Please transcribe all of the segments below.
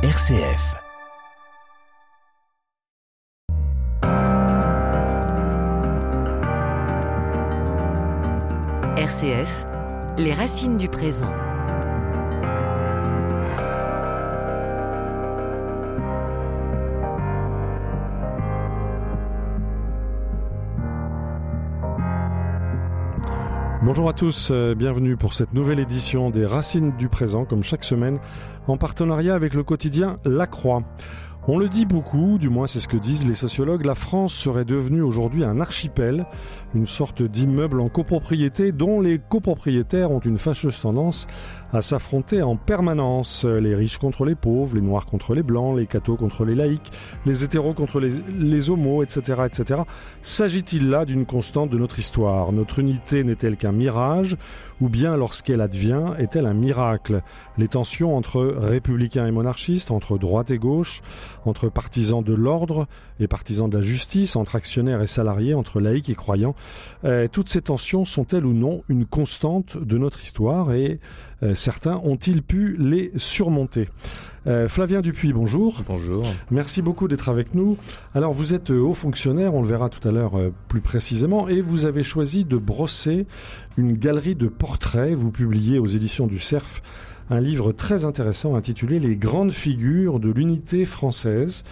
RCF. RCF, les racines du présent. Bonjour à tous, euh, bienvenue pour cette nouvelle édition des Racines du présent, comme chaque semaine, en partenariat avec le quotidien La Croix. On le dit beaucoup, du moins c'est ce que disent les sociologues, la France serait devenue aujourd'hui un archipel, une sorte d'immeuble en copropriété dont les copropriétaires ont une fâcheuse tendance à s'affronter en permanence. Les riches contre les pauvres, les noirs contre les blancs, les cathos contre les laïcs, les hétéros contre les, les homos, etc. etc. S'agit-il là d'une constante de notre histoire? Notre unité n'est-elle qu'un mirage? Ou bien lorsqu'elle advient, est-elle un miracle? Les tensions entre républicains et monarchistes, entre droite et gauche, entre partisans de l'ordre et partisans de la justice, entre actionnaires et salariés, entre laïcs et croyants, euh, toutes ces tensions sont-elles ou non une constante de notre histoire? Et certains ont-ils pu les surmonter euh, Flavien Dupuis, bonjour. Bonjour. Merci beaucoup d'être avec nous. Alors vous êtes haut fonctionnaire, on le verra tout à l'heure plus précisément, et vous avez choisi de brosser une galerie de portraits. Vous publiez aux éditions du Cerf un livre très intéressant intitulé Les grandes figures de l'unité française.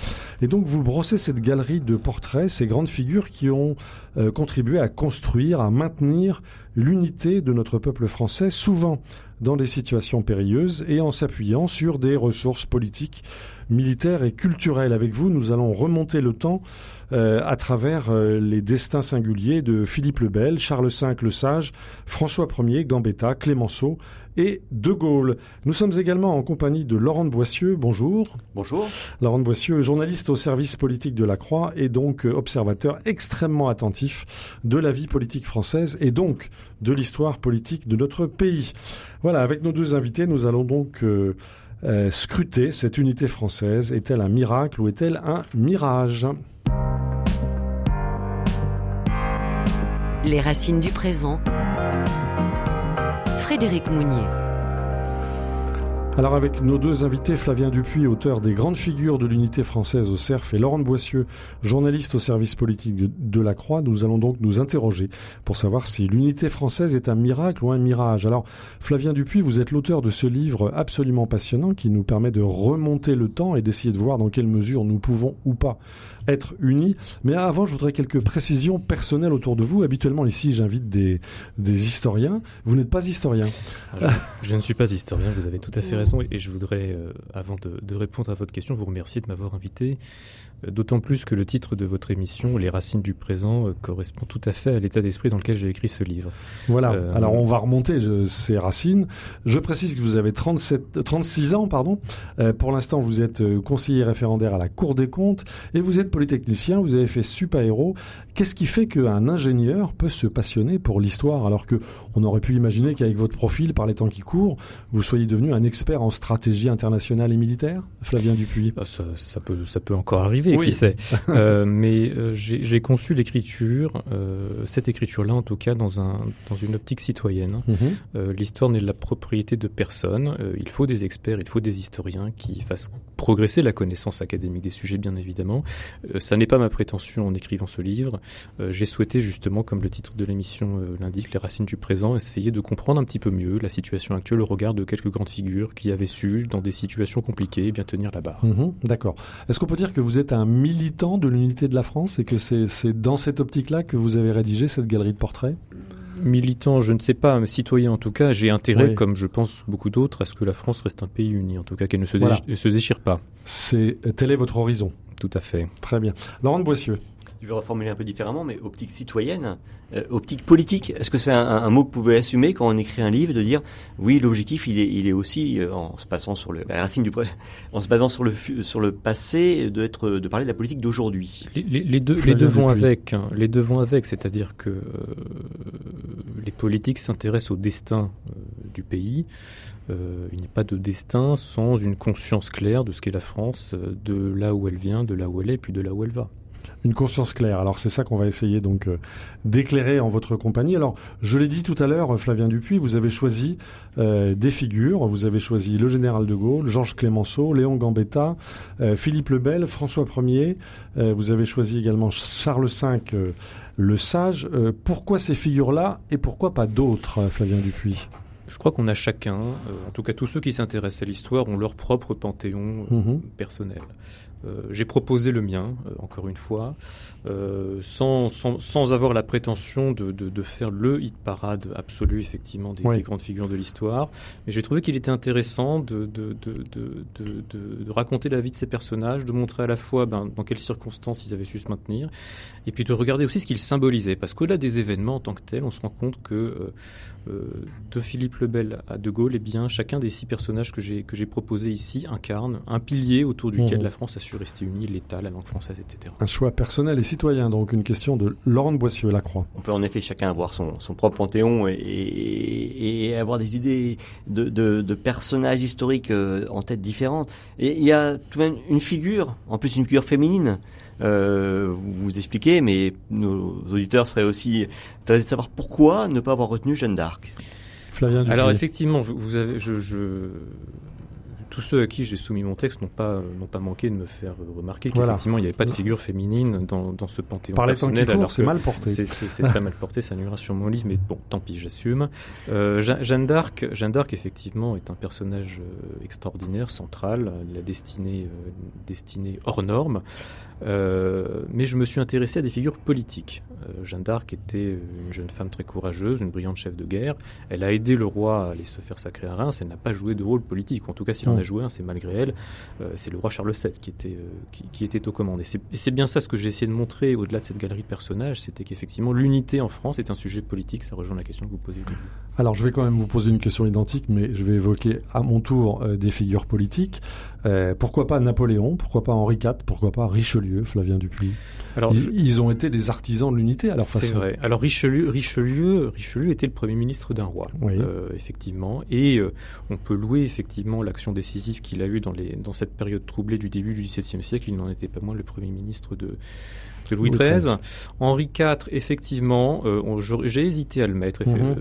Et donc vous brossez cette galerie de portraits, ces grandes figures qui ont euh, contribué à construire, à maintenir l'unité de notre peuple français, souvent dans des situations périlleuses et en s'appuyant sur des ressources politiques, militaires et culturelles. Avec vous, nous allons remonter le temps euh, à travers euh, les destins singuliers de Philippe le Bel, Charles V le Sage, François Ier, Gambetta, Clémenceau et De Gaulle. Nous sommes également en compagnie de Laurent de Boissieu. Bonjour. Bonjour. Laurent de Boissieu, journaliste au service politique de la Croix et donc euh, observateur extrêmement attentif de la vie politique française et donc de l'histoire politique de notre pays. Voilà, avec nos deux invités, nous allons donc euh, euh, scruter cette unité française. Est-elle un miracle ou est-elle un mirage? Les racines du présent. Frédéric Mounier. Alors avec nos deux invités, Flavien Dupuis, auteur des grandes figures de l'unité française au CERF, et Laurent Boissieu, journaliste au service politique de, la Croix, nous allons donc nous interroger pour savoir si l'unité française est un miracle ou un mirage. Alors Flavien Dupuis, vous êtes l'auteur de ce livre absolument passionnant qui nous permet de remonter le temps et d'essayer de voir dans quelle mesure nous pouvons ou pas être unis. Mais avant, je voudrais quelques précisions personnelles autour de vous. Habituellement ici, j'invite des, historiens. Vous n'êtes pas historien. Ah, je, je, ne suis pas historien, vous avez tout à fait raison et je voudrais, euh, avant de, répondre à votre question, vous remercier de m'avoir invité. Euh, d'autant plus que le titre de votre émission, Les racines du présent, euh, correspond tout à fait à l'état d'esprit dans lequel j'ai écrit ce livre. Voilà. Alors on va remonter ces racines. Je précise que vous avez 37, 36 ans, pardon. pour l'instant, vous êtes conseiller référendaire à la Cour des comptes et vous êtes polytechnicien. Vous avez fait super-héros. Qu'est-ce qui fait qu'un ingénieur peut se passionner pour l'histoire alors que on aurait pu imaginer qu'avec votre profil, par les temps qui courent, vous soyez devenu un expert en stratégie internationale et militaire, Flavien Dupuis? Bah, ça, peut, ça peut encore arriver, qui sait. euh, mais euh, j'ai conçu l'écriture, euh, cette écriture-là en tout cas, dans, un, dans une optique citoyenne. Mhm. L'histoire n'est la propriété de personne. il faut des experts, il faut des historiens qui fassent progresser la connaissance académique des sujets, bien évidemment. ça n'est pas ma prétention en écrivant ce livre. J'ai souhaité justement, comme le titre de l'émission l'indique, les racines du présent, essayer de comprendre un petit peu mieux la situation actuelle au regard de quelques grandes figures qui avaient su, dans des situations compliquées, bien tenir la barre. Mhm, d'accord. Est-ce qu'on peut dire que vous êtes un militant de l'unité de la France et que c'est dans cette optique-là que vous avez rédigé cette galerie de portraits? Militant, je ne sais pas, mais citoyen en tout cas, j'ai intérêt, comme je pense beaucoup d'autres, à ce que la France reste un pays uni, en tout cas qu'elle ne se, se déchire pas. C'est tel est votre horizon. Tout à fait. Très bien. Laurent de Boissieu je vais reformuler un peu différemment, mais optique citoyenne, euh, optique politique. Est-ce que c'est un, mot que vous pouvez assumer quand on écrit un livre de dire oui, l'objectif il est, il est aussi euh, en se passant sur le racine du en se basant sur le sur le passé d'être de parler de la politique d'aujourd'hui? Les, les, deux les deux vont avec, hein. les deux vont avec, c'est-à-dire que euh, les politiques s'intéressent au destin du pays. il n'y a pas de destin sans une conscience claire de ce qu'est la France, de là où elle vient, de là où elle est, puis de là où elle va. Une conscience claire. Alors c'est ça qu'on va essayer donc euh, d'éclairer en votre compagnie. Alors je l'ai dit tout à l'heure, Flavien Dupuis, vous avez choisi euh, des figures. Vous avez choisi le général de Gaulle, Georges Clémenceau, Léon Gambetta, Philippe le Bel, François Ier. vous avez choisi également Charles V, le Sage. pourquoi ces figures-là et pourquoi pas d'autres, Flavien Dupuis? Je crois qu'on a chacun, en tout cas tous ceux qui s'intéressent à l'histoire, ont leur propre panthéon mhm. personnel. Euh, j'ai proposé le mien, euh, encore une fois, euh, sans, sans, sans, avoir la prétention de, de, de, faire le hit parade absolu, effectivement, des, des grandes figures de l'histoire. Mais j'ai trouvé qu'il était intéressant de, de, raconter la vie de ces personnages, de montrer à la fois ben, dans quelles circonstances ils avaient su se maintenir, et puis de regarder aussi ce qu'ils symbolisaient. Parce qu'au-delà des événements en tant que tels, on se rend compte que de Philippe le Bel à De Gaulle, eh bien, chacun des six personnages que j'ai que j'ai proposés ici incarne un pilier autour duquel mmh. la France a su rester unie, l'État, la langue française, etc. Un choix personnel et citoyen, donc une question de Laurent Boissieu, la Croix. On peut en effet chacun avoir son, son propre panthéon et, et, avoir des idées de, de, de, personnages historiques euh, en tête différentes. Et il y a tout de même une figure, en plus une figure féminine. Euh, vous vous expliquez, mais nos auditeurs seraient aussi intéressés de savoir pourquoi ne pas avoir retenu Jeanne d'Arc. Flavien Alors effectivement, vous avez, je, je tous ceux à qui j'ai soumis mon texte n'ont pas, n'ont pas manqué de me faire remarquer qu'effectivement, il n'y avait pas de figure féminine dans, dans ce panthéon Par personnel. alors c'est mal porté. C'est très mal porté, ça nuira sur mon livre, mais bon, tant pis, j'assume. Euh, Jeanne d'Arc, Jeanne d'Arc, effectivement, est un personnage euh, extraordinaire, central, la destinée, euh, destinée hors norme. Euh, mais je me suis intéressé à des figures politiques. Euh, Jeanne d'Arc était une jeune femme très courageuse, une brillante chef de guerre. Elle a aidé le roi à aller se faire sacrer à Reims. Elle n'a pas joué de rôle politique. En tout cas, s'il en a un, c'est malgré elle. Euh, c'est le roi Charles VII qui était, qui, était aux commandes. Et c'est bien ça ce que j'ai essayé de montrer au-delà de cette galerie de personnages, c'était qu'effectivement l'unité en France est un sujet politique. Ça rejoint la question que vous posez. Alors, je vais quand même vous poser une question identique, mais je vais évoquer à mon tour des figures politiques. Pourquoi pas Napoléon Pourquoi pas Henri IV Pourquoi pas Richelieu Flavien Dupuis alors, ils, ont été des artisans de l'unité à leur façon. C'est vrai. Alors Richelieu, Richelieu, Richelieu était le premier ministre d'un roi, euh, effectivement, et euh, on peut louer effectivement l'action décisive qu'il a eue dans, les, dans cette période troublée du début du XVIIe siècle. Il n'en était pas moins le premier ministre de, de Louis XIII. Henri IV, effectivement, euh, j'ai hésité à le mettre mhm.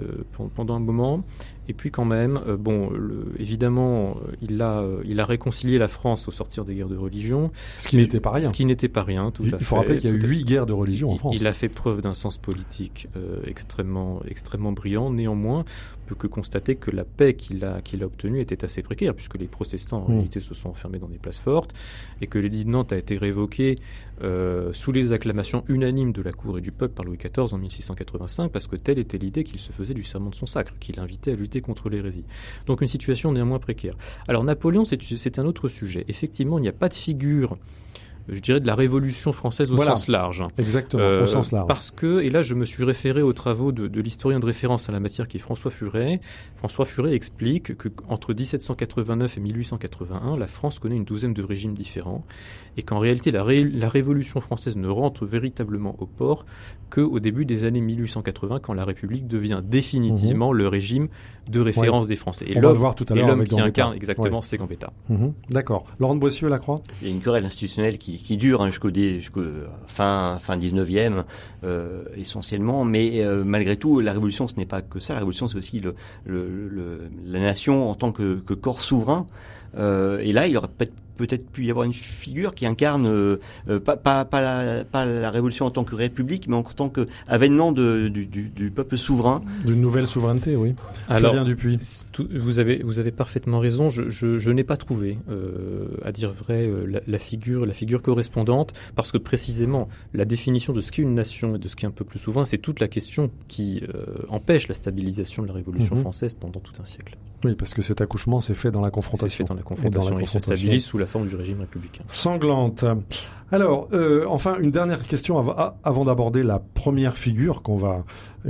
pendant un moment. Et puis quand même, euh, bon, le, évidemment, euh, il a, euh, il a réconcilié la France au sortir des guerres de religion. Ce qui n'était pas rien. Ce qui n'était pas rien, tout il, à Il faut rappeler qu'il y a eu huit guerres de religion en France. Il a fait preuve d'un sens politique extrêmement, extrêmement brillant. Néanmoins, on peut que constater que la paix qu'il a, qu'il a obtenue était assez précaire, puisque les protestants en mm. réalité se sont enfermés dans des places fortes, et que l'édit de Nantes a été révoqué sous les acclamations unanimes de la cour et du peuple par Louis XIV en 1685, parce que telle était l'idée qu'il se faisait du serment de son sacre, qu'il invitait à lutter contre l'hérésie. Donc une situation néanmoins précaire. Alors Napoléon, c'est un autre sujet. Effectivement, il n'y a pas de figure je dirais, de la Révolution française au sens large. Exactement, au euh, sens large. Parce que, et là je me suis référé aux travaux de, de l'historien de référence à la matière qui est François Furet. François Furet explique que entre 1789 et 1881, la France connaît une douzaine de régimes différents et qu'en réalité la, la, Révolution française ne rentre véritablement au port qu'au début des années 1880 quand la République devient définitivement mhm. le régime de référence des Français. Et l'homme tout à l'heure qui incarne exactement c'est Gambetta. Mhm. D'accord. Laurent de Boissieu, la Croix Il y a une querelle institutionnelle qui qui, dure hein, jusqu'au fin fin 19e euh, essentiellement. Mais euh, malgré tout, la révolution, ce n'est pas que ça. La révolution, c'est aussi le, la nation en tant que, corps souverain. Euh, et là, il aurait peut-être peut-être pu y avoir une figure qui incarne euh, euh, pas, pas, pas, la, pas, la, révolution en tant que république, mais en tant qu'avènement du, du, du, peuple souverain. D'une nouvelle souveraineté, oui. Alors, Dupuis. vous, avez, vous avez parfaitement raison. Je, je, je n'ai pas trouvé, euh, à dire vrai, la, la, figure, la figure correspondante, parce que précisément, la définition de ce qu'est une nation et de ce qu'est un peuple souverain, c'est toute la question qui empêche la stabilisation de la Révolution mhm. française pendant tout un siècle. Oui, parce que cet accouchement s'est fait dans la confrontation. C'est fait dans la confrontation et, et se stabilise sous la forme du régime républicain. Sanglante. Alors, euh, enfin, une dernière question avant d'aborder la première figure qu'on va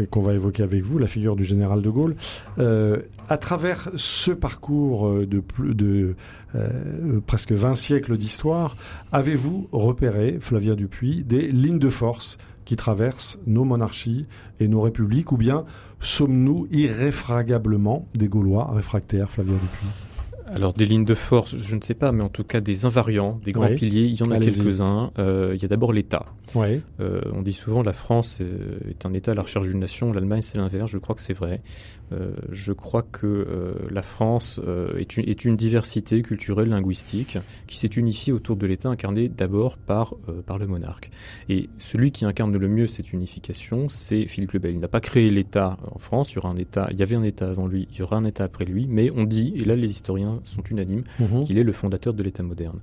qu'on va évoquer avec vous, la figure du général de Gaulle. Euh, à travers ce parcours euh, de presque 20 siècles d'histoire, avez-vous repéré, Flavia Dupuis, des lignes de force qui traversent nos monarchies et nos républiques, ou bien sommes-nous irréfragablement des Gaulois réfractaires, Flavia Dupuis? Alors des lignes de force, je ne sais pas, mais en tout cas des invariants, des grands piliers, il y en a quelques-uns. Euh, il y a d'abord l'État. Euh, on dit souvent la France est un État à la recherche d'une nation, l'Allemagne c'est l'inverse, je crois que c'est vrai. Euh, je crois que euh, la France euh, est une, est, une, diversité culturelle, linguistique, qui s'est unifiée autour de l'État incarné d'abord par, par le monarque. Et celui qui incarne le mieux cette unification, c'est Philippe le Bel. Il n'a pas créé l'État en France, il y aura un État, il y avait un État avant lui, il y aura un État après lui, mais on dit, et là les historiens sont unanimes, mhm. qu'il est le fondateur de l'État moderne.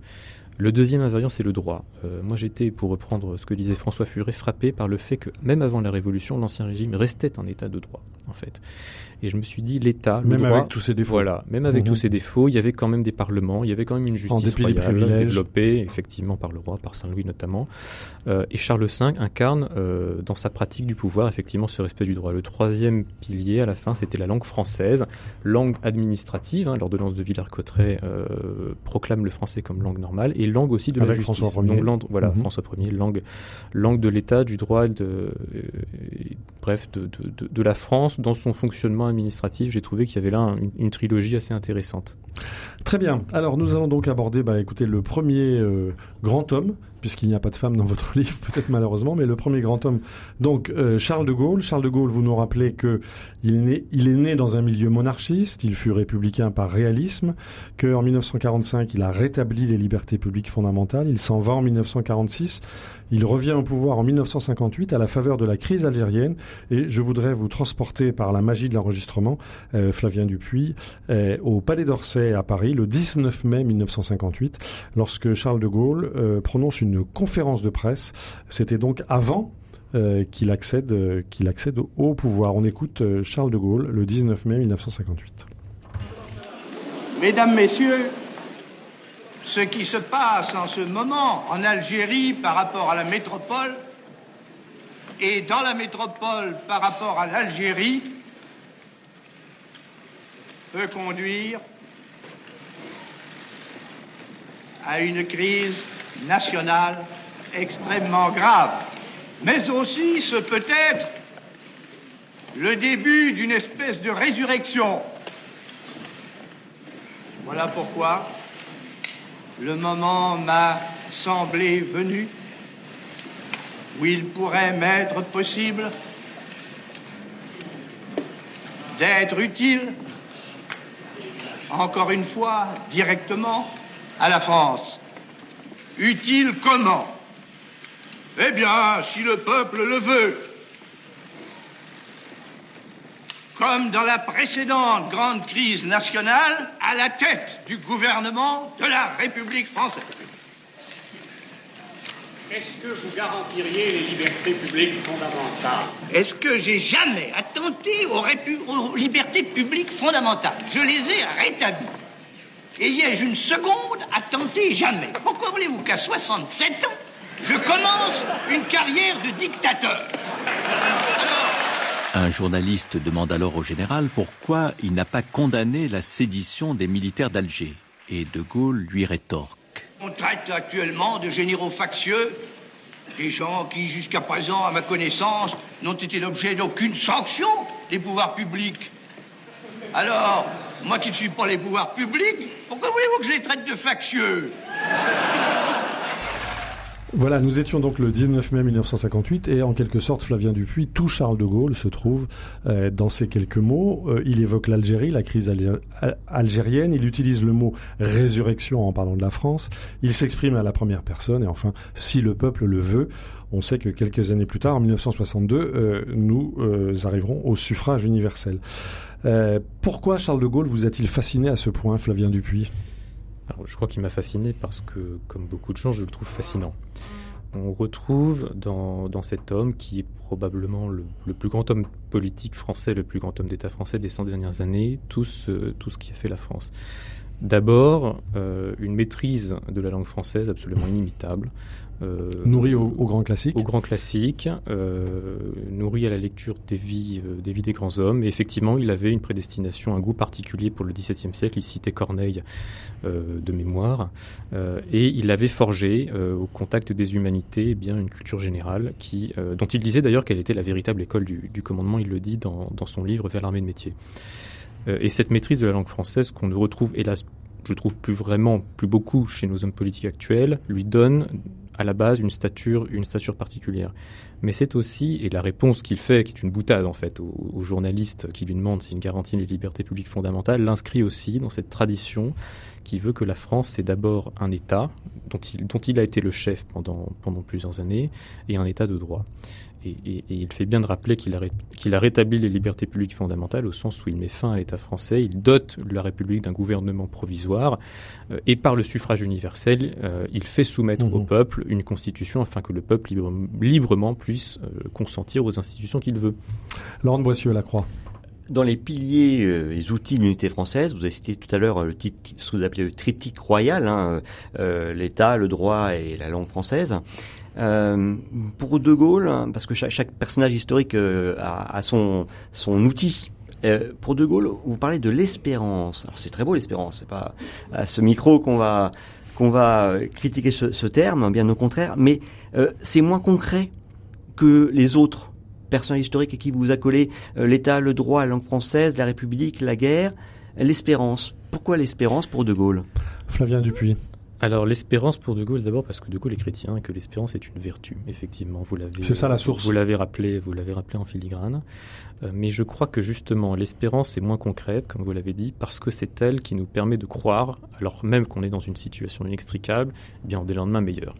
Le deuxième invariant, c'est le droit. Euh, moi, j'étais, pour reprendre ce que disait François Furet, frappé par le fait que même avant la Révolution, l'Ancien Régime restait un État de droit, en fait. Et je me suis dit, l'État, même avec tous ses défauts, voilà, même avec tous mhm. ses défauts, il y avait quand même des parlements, il y avait quand même une justice royale développée, effectivement par le roi, par Saint Louis notamment. Euh, et Charles V incarne euh, dans sa pratique du pouvoir effectivement ce respect du droit. Le troisième pilier, à la fin, c'était la langue française, langue administrative. Hein, L'ordonnance de Villers-Cotterêts euh, proclame le français comme langue normale et langue aussi de la justice. François Ier. Donc, voilà, mhm. François Ier, langue, langue de l'État, du droit, de, euh, bref, de, la France dans son fonctionnement administratif. J'ai trouvé qu'il y avait là une, trilogie assez intéressante. Très bien. Alors nous allons donc aborder, bah, écoutez, le premier euh, grand homme puisqu'il n'y a pas de femme dans votre livre, peut-être malheureusement, mais le premier grand homme. Donc euh, Charles de Gaulle. Charles de Gaulle, vous nous rappelez que il est, né, il est né dans un milieu monarchiste, il fut républicain par réalisme, que en 1945 il a rétabli les libertés publiques fondamentales, il s'en va en 1946, il revient au pouvoir en 1958 à la faveur de la crise algérienne, et je voudrais vous transporter par la magie de l'enregistrement, euh, Flavien Dupuis, euh, au Palais d'Orsay à Paris le 19 mai 1958, lorsque Charles de Gaulle prononce une une conférence de presse. C'était donc avant euh, qu'il accède, euh, accède au pouvoir. On écoute euh, Charles de Gaulle le 19 mai 1958. Mesdames, Messieurs, ce qui se passe en ce moment en Algérie par rapport à la métropole et dans la métropole par rapport à l'Algérie peut conduire à une crise nationale extrêmement grave. Mais aussi, ce peut être le début d'une espèce de résurrection. Voilà pourquoi le moment m'a semblé venu où il pourrait m'être possible d'être utile, encore une fois, directement à la France. Utile comment? Eh bien, si le peuple le veut. Comme dans la précédente grande crise nationale, à la tête du gouvernement de la République française. Est-ce que vous garantiriez les libertés publiques fondamentales? Est-ce que j'ai jamais attenté aux, aux libertés publiques fondamentales? Je les ai rétablies. Ai-je une seconde à tenter jamais Pourquoi voulez-vous qu'à 67 ans, je commence une carrière de dictateur? Un journaliste demande alors au général pourquoi il n'a pas condamné la sédition des militaires d'Alger. Et De Gaulle lui rétorque. On traite actuellement de généraux factieux des gens qui, jusqu'à présent, à ma connaissance, n'ont été l'objet d'aucune sanction des pouvoirs publics. Alors, moi qui ne suis pas les pouvoirs publics, pourquoi voulez-vous que je les traite de factieux? Voilà, nous étions donc le 19 mai 1958 et en quelque sorte Flavien Dupuis, tout Charles de Gaulle se trouve euh, dans ces quelques mots. Euh, il évoque l'Algérie, la crise algérienne, il utilise le mot résurrection en parlant de la France, il s'exprime à la première personne et enfin, si le peuple le veut, on sait que quelques années plus tard, en 1962, euh, nous arriverons au suffrage universel. Pourquoi Charles de Gaulle vous a-t-il fasciné à ce point, Flavien Dupuis? Je crois qu'il m'a fasciné parce que, comme beaucoup de gens, je le trouve fascinant. On retrouve dans, cet homme, qui est probablement le, plus grand homme politique français, le plus grand homme d'État français des 100 dernières années, tout ce, tout ce qui a fait la France. D'abord, euh, une maîtrise de la langue française absolument inimitable, euh, nourri au, grand classique Au grand classique, euh, nourri à la lecture des vies, euh, des vies des grands hommes. Et effectivement, il avait une prédestination, un goût particulier pour le XVIIe siècle. Il citait Corneille de mémoire. et il avait forgé, au contact des humanités, eh bien une culture générale qui, dont il disait d'ailleurs qu'elle était la véritable école du, du commandement. Il le dit dans, dans son livre Vers l'armée de métier. et cette maîtrise de la langue française qu'on ne retrouve hélas je trouve plus vraiment, plus beaucoup chez nos hommes politiques actuels, lui donne à la base une stature, une stature particulière. Mais c'est aussi, et la réponse qu'il fait, qui est une boutade en fait aux, journalistes qui lui demandent s'il garantit les libertés publiques fondamentales, l'inscrit aussi dans cette tradition qui veut que la France c'est d'abord un État dont il, a été le chef pendant plusieurs années et un État de droit. Et, il fait bien de rappeler qu'il a, qu'il a, rétabli les libertés publiques fondamentales au sens où il met fin à l'État français, il dote la République d'un gouvernement provisoire euh, et par le suffrage universel, euh, il fait soumettre au mmh. peuple une constitution afin que le peuple librement puisse euh, consentir aux institutions qu'il veut. Laurent Boissieu, la Croix. Dans les piliers, les outils de l'unité française, vous avez cité tout à l'heure le type, ce que vous appelez le triptyque royal, hein, l'État, le droit et la langue française. Euh, pour De Gaulle, hein, parce que chaque, personnage historique euh, a, son, son outil. Euh, pour De Gaulle, vous parlez de l'espérance. Alors c'est très beau l'espérance. C'est pas à ce micro qu'on va qu'on va critiquer ce, ce, terme, bien au contraire. Mais c'est moins concret que les autres personnages historiques à qui vous accolez l'État, le droit, la langue française, la République, la guerre, l'espérance. Pourquoi l'espérance pour De Gaulle? Flavien Dupuis. Alors l'espérance pour De Gaulle, d'abord parce que De Gaulle est chrétien et que l'espérance est une vertu, effectivement. Vous l'avez. C'est ça la source. Vous l'avez rappelé, vous l'avez rappelé en filigrane. Euh, mais je crois que justement l'espérance est moins concrète, comme vous l'avez dit, parce que c'est elle qui nous permet de croire, alors même qu'on est dans une situation inextricable, eh bien des lendemains meilleurs.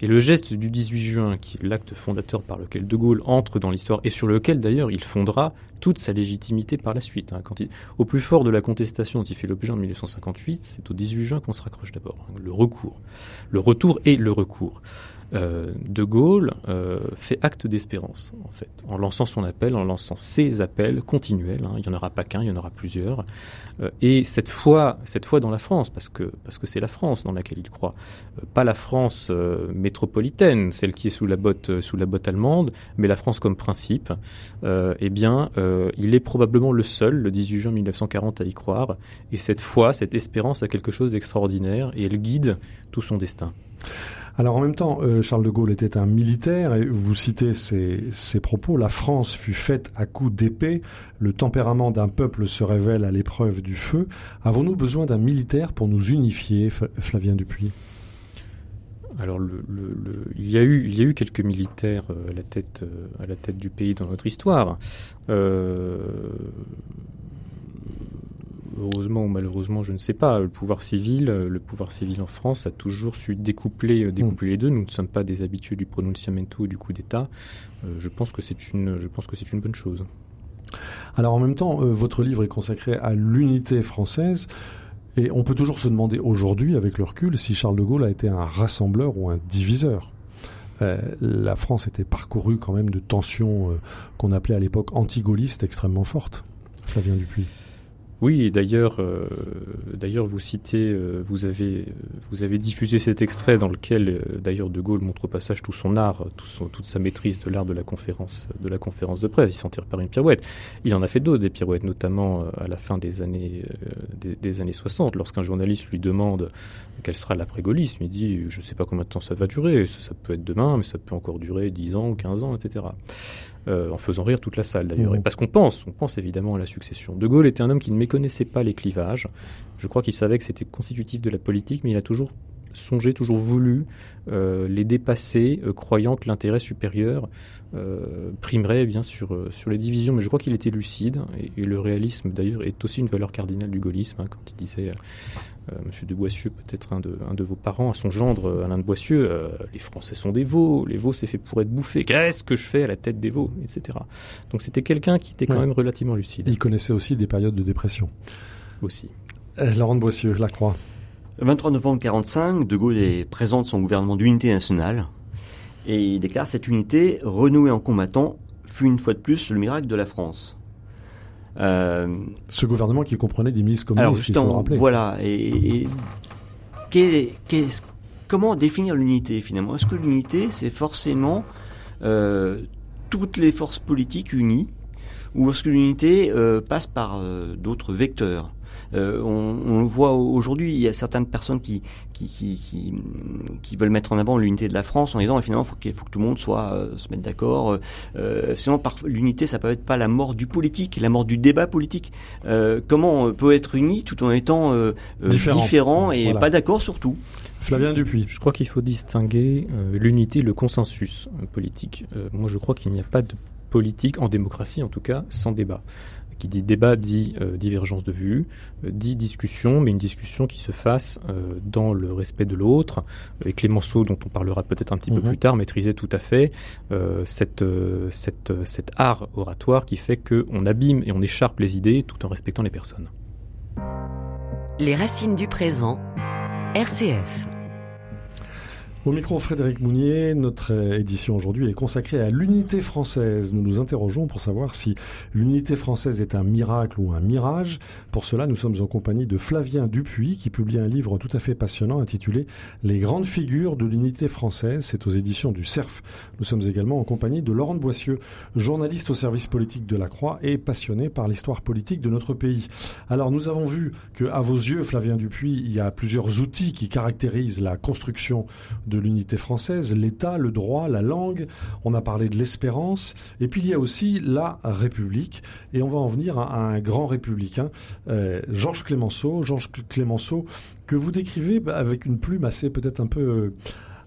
Et le geste du 18 juin, qui est l'acte fondateur par lequel De Gaulle entre dans l'histoire et sur lequel d'ailleurs il fondera toute sa légitimité par la suite. Hein. Quand au plus fort de la contestation dont il fait l'objet en 1958, c'est au 18 juin qu'on se raccroche d'abord. Hein, le recours. Le retour et le recours. Euh, de Gaulle euh, fait acte d'espérance, en fait, en lançant son appel, en lançant ses appels continuels. Hein. il n'y en aura pas qu'un, il y en aura plusieurs. Euh, et cette fois, cette fois dans la France, parce que parce que c'est la France dans laquelle il croit, pas la France métropolitaine, celle qui est sous la botte sous la botte allemande, mais la France comme principe. eh bien, il est probablement le seul, le 18 juin 1940, à y croire. Et cette foi, cette espérance a quelque chose d'extraordinaire et elle guide tout son destin. Alors en même temps, euh, Charles de Gaulle était un militaire et vous citez ses, propos. La France fut faite à coups d'épée. Le tempérament d'un peuple se révèle à l'épreuve du feu. Avons-nous besoin d'un militaire pour nous unifier, Flavien Dupuis? Alors, il, y a eu, quelques militaires euh, à la tête, euh, à la tête du pays dans notre histoire. Euh, heureusement ou malheureusement, je ne sais pas, le pouvoir civil, le pouvoir civil en France a toujours su découpler, les deux. Nous ne sommes pas des habitués du pronunciamento du coup d'État. Je pense que c'est une, bonne chose. Alors en même temps, votre livre est consacré à l'unité française. Et on peut toujours se demander aujourd'hui, avec le recul, si Charles de Gaulle a été un rassembleur ou un diviseur. la France était parcourue quand même de tensions qu'on appelait à l'époque anti-gaullistes extrêmement fortes. Flavien Dupuis. Oui, d'ailleurs, euh, d'ailleurs, vous citez, euh, vous avez, vous avez diffusé cet extrait dans lequel, euh, d'ailleurs, De Gaulle montre au passage tout son art, toute sa maîtrise de l'art de la conférence, de la conférence de presse. Il s'en tire par une pirouette. Il en a fait d'autres des pirouettes, notamment à la fin des années, des, années 60, lorsqu'un journaliste lui demande quel sera l'après-gaullisme. Il dit, je ne sais pas combien de temps ça va durer. Ça, ça, peut être demain, mais ça peut encore durer 10 ans, 15 ans, etc. Euh, en faisant rire toute la salle d'ailleurs. Mmh. Parce qu'on pense, on pense évidemment à la succession. De Gaulle était un homme qui ne méconnaissait pas les clivages. Je crois qu'il savait que c'était constitutif de la politique, mais il a toujours songé, toujours voulu euh, les dépasser, euh, croyant que l'intérêt supérieur primerait bien sur, sur les divisions. Mais je crois qu'il était lucide, et, le réalisme d'ailleurs est aussi une valeur cardinale du gaullisme, hein, quand il disait Monsieur de Boissieu, peut-être un de, un de vos parents, à son gendre euh, Alain de Boissieu, euh, les Français sont des veaux, les veaux c'est fait pour être bouffés, qu'est-ce que je fais à la tête des veaux, etc. Donc c'était quelqu'un qui était quand même relativement lucide. Il connaissait aussi des périodes de dépression. Aussi. Laurent de Boissieu, La Croix. Le 23 novembre 1945, De Gaulle présente son gouvernement d'unité nationale et il déclare cette unité renouée en combattant fut une fois de plus le miracle de la France. Euh, Ce gouvernement qui comprenait des milices communistes, alors justement, il faut rappeler. Voilà. Et, comment définir l'unité finalement? Est-ce que l'unité, c'est forcément euh, toutes les forces politiques unies ou lorsque l'unité passe par d'autres vecteurs? Euh, on, on, voit aujourd'hui, il y a certaines personnes qui qui, qui, qui, veulent mettre en avant l'unité de la France en disant finalement faut qu'il faut que tout le monde soit euh, se mette d'accord. Euh, sinon, par l'unité, ça peut être pas la mort du politique, la mort du débat politique. Euh, comment on peut être uni tout en étant euh, différent. et pas d'accord sur tout? Flavien Dupuis. Je crois qu'il faut distinguer l'unité, le consensus politique. moi, je crois qu'il n'y a pas de politique en démocratie, en tout cas, sans débat qui dit débat dit euh, divergence de vue, euh, dit discussion, mais une discussion qui se fasse euh, dans le respect de l'autre. Et Clémenceau, dont on parlera peut-être un petit peu mhm. plus tard, maîtrisait tout à fait cette, cette, cet art oratoire qui fait qu'on abîme et on écharpe les idées tout en respectant les personnes. Les racines du présent, RCF. Au micro Frédéric Mounier, notre édition aujourd'hui est consacrée à l'unité française. Nous nous interrogeons pour savoir si l'unité française est un miracle ou un mirage. Pour cela, nous sommes en compagnie de Flavien Dupuis qui publie un livre tout à fait passionnant intitulé Les grandes figures de l'unité française. C'est aux éditions du CERF. Nous sommes également en compagnie de Laurent Boissieu, journaliste au service politique de la Croix et passionné par l'histoire politique de notre pays. Alors nous avons vu que, à vos yeux, Flavien Dupuis, il y a plusieurs outils qui caractérisent la construction l'unité française, l'État, le droit, la langue, on a parlé de l'espérance, et puis il y a aussi la République, et on va en venir à, un grand républicain, euh, Georges Clémenceau, Georges Clémenceau, que vous décrivez avec une plume assez peut-être un peu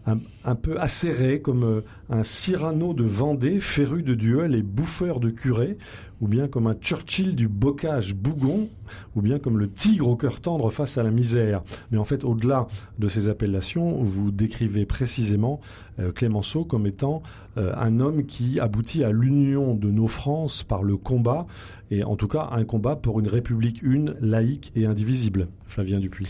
un, peu acéré, comme euh, un Cyrano de Vendée, féru de duel et bouffeur de curé, ou bien comme un Churchill du bocage bougon, ou bien comme le tigre au cœur tendre face à la misère. Mais en fait, au-delà de ces appellations, vous décrivez précisément euh, Clémenceau comme étant euh, un homme qui aboutit à l'union de nos France par le combat, et en tout cas un combat pour une république une, laïque et indivisible. Flavien Dupuis.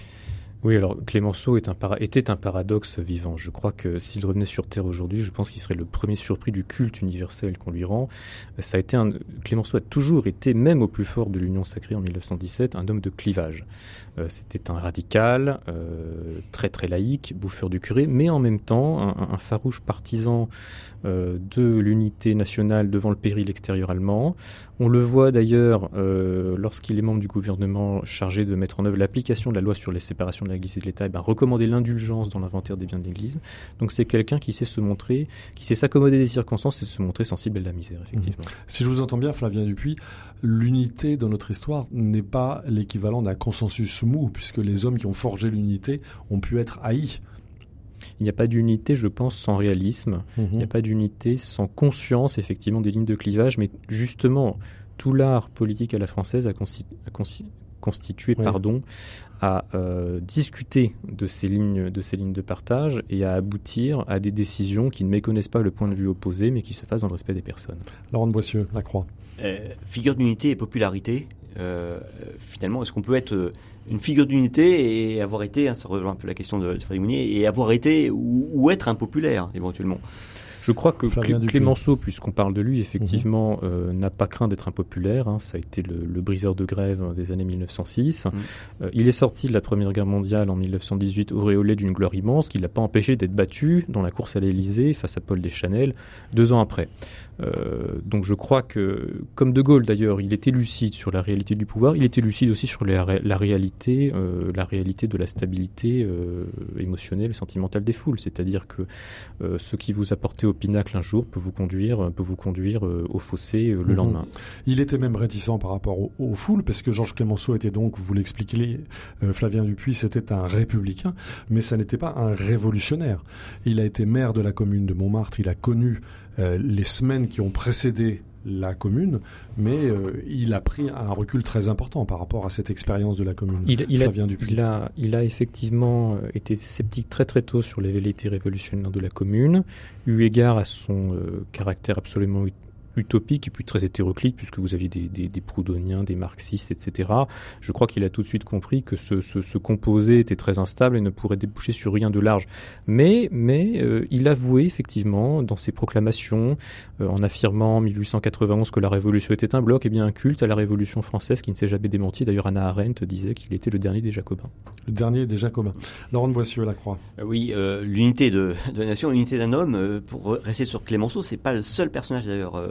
Oui, alors Clémenceau était un paradoxe vivant. Je crois que s'il revenait sur Terre aujourd'hui, je pense qu'il serait le premier surpris du culte universel qu'on lui rend. Ça a été un, Clémenceau a toujours été, même au plus fort de l'Union sacrée en 1917, un homme de clivage. Euh, c'était un radical, euh, très très laïque, bouffeur du curé, mais en même temps un, farouche partisan euh, de l'unité nationale devant le péril extérieur allemand. On le voit d'ailleurs lorsqu'il est membre du gouvernement chargé de mettre en œuvre l'application de la loi sur les séparations de l'Église et de l'État, et eh ben, recommander l'indulgence dans l'inventaire des biens de l'Église. Donc c'est quelqu'un qui sait se montrer, qui sait s'accommoder des circonstances et se montrer sensible à la misère, effectivement. Mmh. Si je vous entends bien, Flavien Dupuis, l'unité dans notre histoire n'est pas l'équivalent d'un consensus mou, puisque les hommes qui ont forgé l'unité ont pu être haïs. Il n'y a pas d'unité, je pense, sans réalisme. Il n'y a mhm. pas d'unité sans conscience, effectivement, des lignes de clivage. Mais justement, tout l'art politique à la française a, constitué, pardon, à euh, discuter de ces lignes, de ces lignes de partage et à aboutir à des décisions qui ne méconnaissent pas le point de vue opposé, mais qui se fassent dans le respect des personnes. Laurent de Boissieu, la Croix. Euh, figure d'unité et popularité. Euh, finalement, est-ce qu'on peut être euh, une figure d'unité et avoir été, hein, ça rejoint un peu la question de, de Frédéric Mounier, et avoir été ou, ou être impopulaire éventuellement je crois que Clémenceau, puisqu'on parle de lui, effectivement, mhm. euh, n'a pas craint d'être impopulaire. Hein. Ça a été le, briseur de grève des années 1906. Mhm. Euh, il est sorti de la Première Guerre mondiale en 1918 auréolé d'une gloire immense qui l'a pas empêché d'être battu dans la course à l'Élysée face à Paul Deschanel deux ans après. Euh, donc je crois que, comme De Gaulle d'ailleurs, il était lucide sur la réalité du pouvoir, il était lucide aussi sur la, réalité, euh, la réalité de la stabilité euh, émotionnelle et sentimentale des foules. C'est-à-dire que ce qui vous apportait au pinacle un jour peut vous conduire, peut vous conduire au fossé le mhm. lendemain. Il était même réticent par rapport aux, foules, parce que Georges Clemenceau était donc, vous l'expliquez, Flavien Dupuis, c'était un républicain, mais ça n'était pas un révolutionnaire. Il a été maire de la commune de Montmartre, il a connu euh, les semaines qui ont précédé la commune, mais euh, il a pris un recul très important par rapport à cette expérience de la commune. Il, a, il, a, effectivement euh, été sceptique très très tôt sur les velléités révolutionnaires de la commune, eu égard à son caractère absolument utopique et puis très hétéroclite, puisque vous aviez des, des, des proudhoniens, des marxistes, etc. Je crois qu'il a tout de suite compris que ce, ce, ce, composé était très instable et ne pourrait déboucher sur rien de large. Mais, mais euh, il avouait effectivement dans ses proclamations, euh, en affirmant en 1891 que la Révolution était un bloc, et eh bien un culte à la Révolution française qui ne s'est jamais démenti. D'ailleurs, Anna Arendt disait qu'il était le dernier des Jacobins. Le dernier des Jacobins. Laurent de Boissieu, la Croix. Euh, oui, l'unité de, de, la nation, l'unité d'un homme. pour rester sur Clémenceau, c'est pas le seul personnage d'ailleurs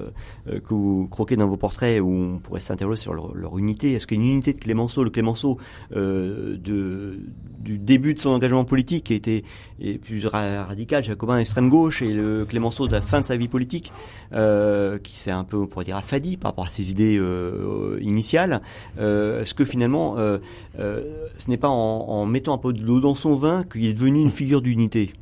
que vous croquez dans vos portraits, où on pourrait s'interroger sur leur, unité. Est-ce qu'une unité de Clémenceau, le Clémenceau de, du début de son engagement politique, qui était plus radical, jacobin, extrême gauche, et le Clémenceau de la fin de sa vie politique, qui s'est un peu, on pourrait dire, affadi par rapport à ses idées initiales. Est-ce que finalement, ce n'est pas en, mettant un peu de l'eau dans son vin qu'il est devenu une figure d'unité?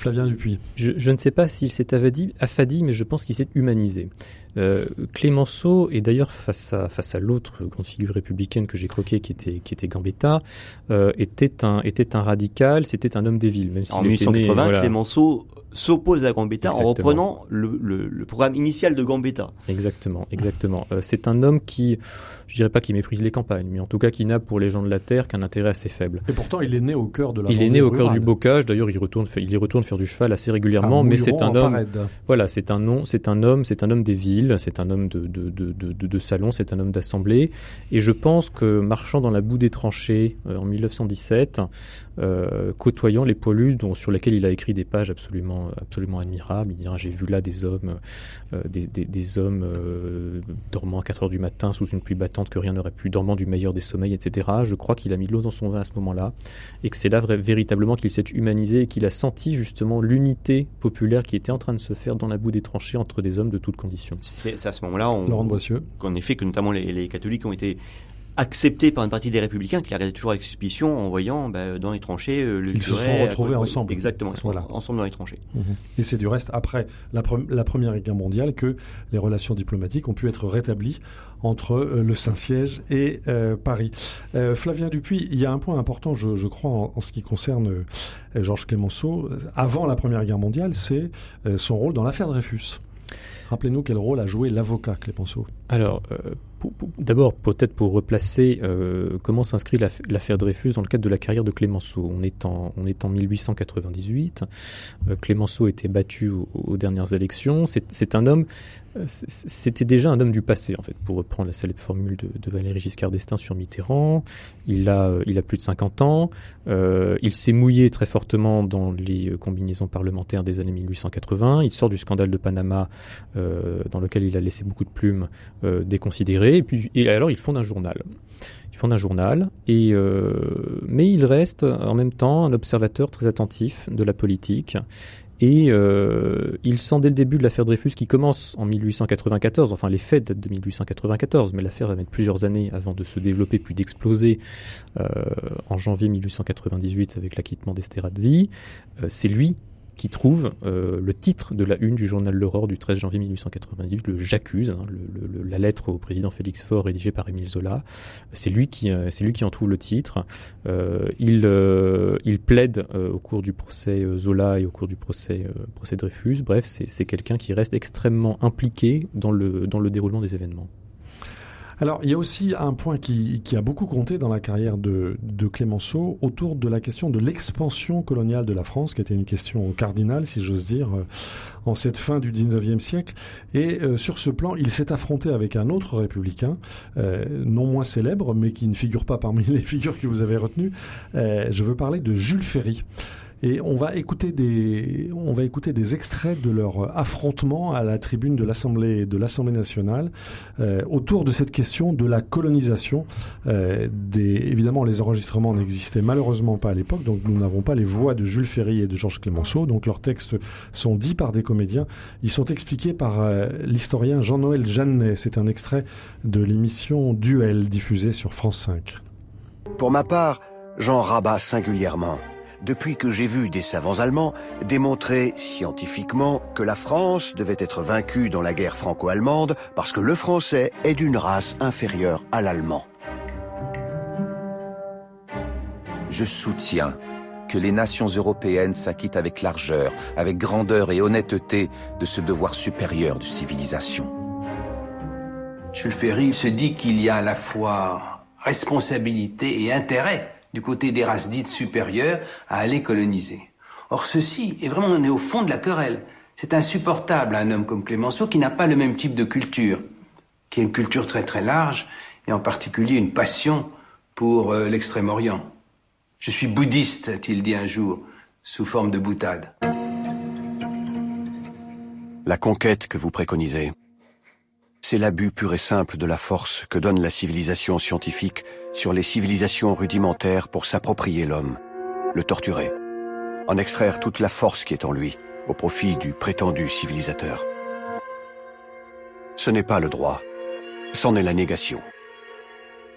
Flavien Dupuis. Je, ne sais pas s'il s'est affadi, mais je pense qu'il s'est humanisé. Euh, Clémenceau, et d'ailleurs face à, face à l'autre grande figure républicaine que j'ai croqué, qui était, qui était Gambetta, euh, était, un, était un radical, c'était un homme des villes. Même en 1880, Clémenceau s'oppose à Gambetta en reprenant le, le, programme initial de Gambetta. Exactement, exactement. Euh, c'est un homme qui, je dirais pas qu'il méprise les campagnes, mais en tout cas qui n'a pour les gens de la terre qu'un intérêt assez faible. Et pourtant, il est né au cœur de la. Il est né au cœur du bocage. D'ailleurs, il retourne, il y retourne faire du cheval assez régulièrement. mais c'est un homme. Voilà, c'est un nom, c'est un homme, c'est un homme des villes, c'est un homme de de, de, de, de salon, c'est un homme d'assemblée. Et je pense que marchant dans la boue des tranchées euh, en 1917, euh, côtoyant les poilus dont, sur lesquels il a écrit des pages absolument, absolument admirables. Il dit J'ai vu là des hommes, euh, des, des, des, hommes euh, dormant à 4 heures du matin sous une pluie battante que rien n'aurait pu, dormant du meilleur des sommeils, etc. Je crois qu'il a mis l'eau dans son vin à ce moment-là et que c'est là véritablement qu'il s'est humanisé et qu'il a senti justement l'unité populaire qui était en train de se faire dans la boue des tranchées entre des hommes de toutes conditions. C'est à ce moment-là qu'en effet que notamment les, les catholiques ont été accepté par une partie des républicains qui la regardaient toujours avec suspicion en voyant bah, dans les tranchées euh, le Ils se sont retrouvés ensemble. Exactement, ils sont ensemble dans les tranchées. Mhm. Et c'est du reste après la, la, Première Guerre mondiale que les relations diplomatiques ont pu être rétablies entre euh, le Saint-Siège et euh, Paris. Flavien Dupuis, il y a un point important, je, je crois, en, en, ce qui concerne Georges Clémenceau, avant la Première Guerre mondiale, c'est son rôle dans l'affaire Dreyfus. Rappelez-nous quel rôle a joué l'avocat Clémenceau. Alors, D'abord, peut-être pour replacer euh, comment s'inscrit l'affaire Dreyfus dans le cadre de la carrière de Clémenceau. On est en, on est en 1898. Euh, Clémenceau était battu aux, dernières élections. C'est un homme, c'était déjà un homme du passé, en fait, pour reprendre la célèbre formule de, de Valéry Giscard d'Estaing sur Mitterrand. Il a, il a plus de 50 ans. il s'est mouillé très fortement dans les combinaisons parlementaires des années 1880. Il sort du scandale de Panama, dans lequel il a laissé beaucoup de plumes déconsidérées et puis alors il fonde un journal. Il fonde un journal, et euh, mais il reste en même temps un observateur très attentif de la politique. Et euh, il sent dès le début de l'affaire Dreyfus, qui commence en 1894, enfin les faits datent de 1894, mais l'affaire va mettre plusieurs années avant de se développer puis d'exploser euh, en janvier 1898 avec l'acquittement d'Esterhazy. c'est lui qui trouve euh, le titre de la une du journal L'Aurore du 13 janvier 1898, le J'accuse, hein, la lettre au président Félix Faure rédigée par Émile Zola. C'est lui qui, euh, lui qui en trouve le titre. Euh, il, il plaide au cours du procès Zola et au cours du procès, procès Dreyfus. Bref, c'est quelqu'un qui reste extrêmement impliqué dans le, dans le déroulement des événements. Alors, il y a aussi un point qui, a beaucoup compté dans la carrière de, Clémenceau autour de la question de l'expansion coloniale de la France, qui était une question cardinale, si j'ose dire, euh, en cette fin du 19e siècle. Et euh, sur ce plan, il s'est affronté avec un autre républicain, euh, non moins célèbre, mais qui ne figure pas parmi les figures que vous avez retenues. je veux parler de Jules Ferry. Et on va écouter des, on va écouter des extraits de leur affrontement à la tribune de l'Assemblée de l'Assemblée nationale euh, autour de cette question de la colonisation. Euh, évidemment, les enregistrements n'existaient malheureusement pas à l'époque, donc nous n'avons pas les voix de Jules Ferry et de Georges Clémenceau. Donc leurs textes sont dits par des comédiens. Ils sont expliqués par euh, l'historien Jean-Noël Jeannet. C'est un extrait de l'émission Duel diffusée sur France 5. Pour ma part, j'en rabats singulièrement depuis que j'ai vu des savants allemands démontrer scientifiquement que la France devait être vaincue dans la guerre franco-allemande parce que le français est d'une race inférieure à l'allemand. Je soutiens que les nations européennes s'acquittent avec largeur, avec grandeur et honnêteté de ce devoir supérieur de civilisation. Jules Ferry se dit qu'il y a à la fois responsabilité et intérêt du côté des races dites supérieures à aller coloniser. Or ceci est vraiment on est au fond de la querelle. C'est insupportable à un homme comme Clémenceau qui n'a pas le même type de culture, qui a une culture très très large et en particulier une passion pour euh, l'extrême-orient. Je suis bouddhiste, a-t-il dit un jour, sous forme de boutade. La conquête que vous préconisez, c'est l'abus pur et simple de la force que donne la civilisation scientifique sur les civilisations rudimentaires pour s'approprier l'homme, le torturer, en extraire toute la force qui est en lui au profit du prétendu civilisateur. Ce n'est pas le droit, c'en est la négation.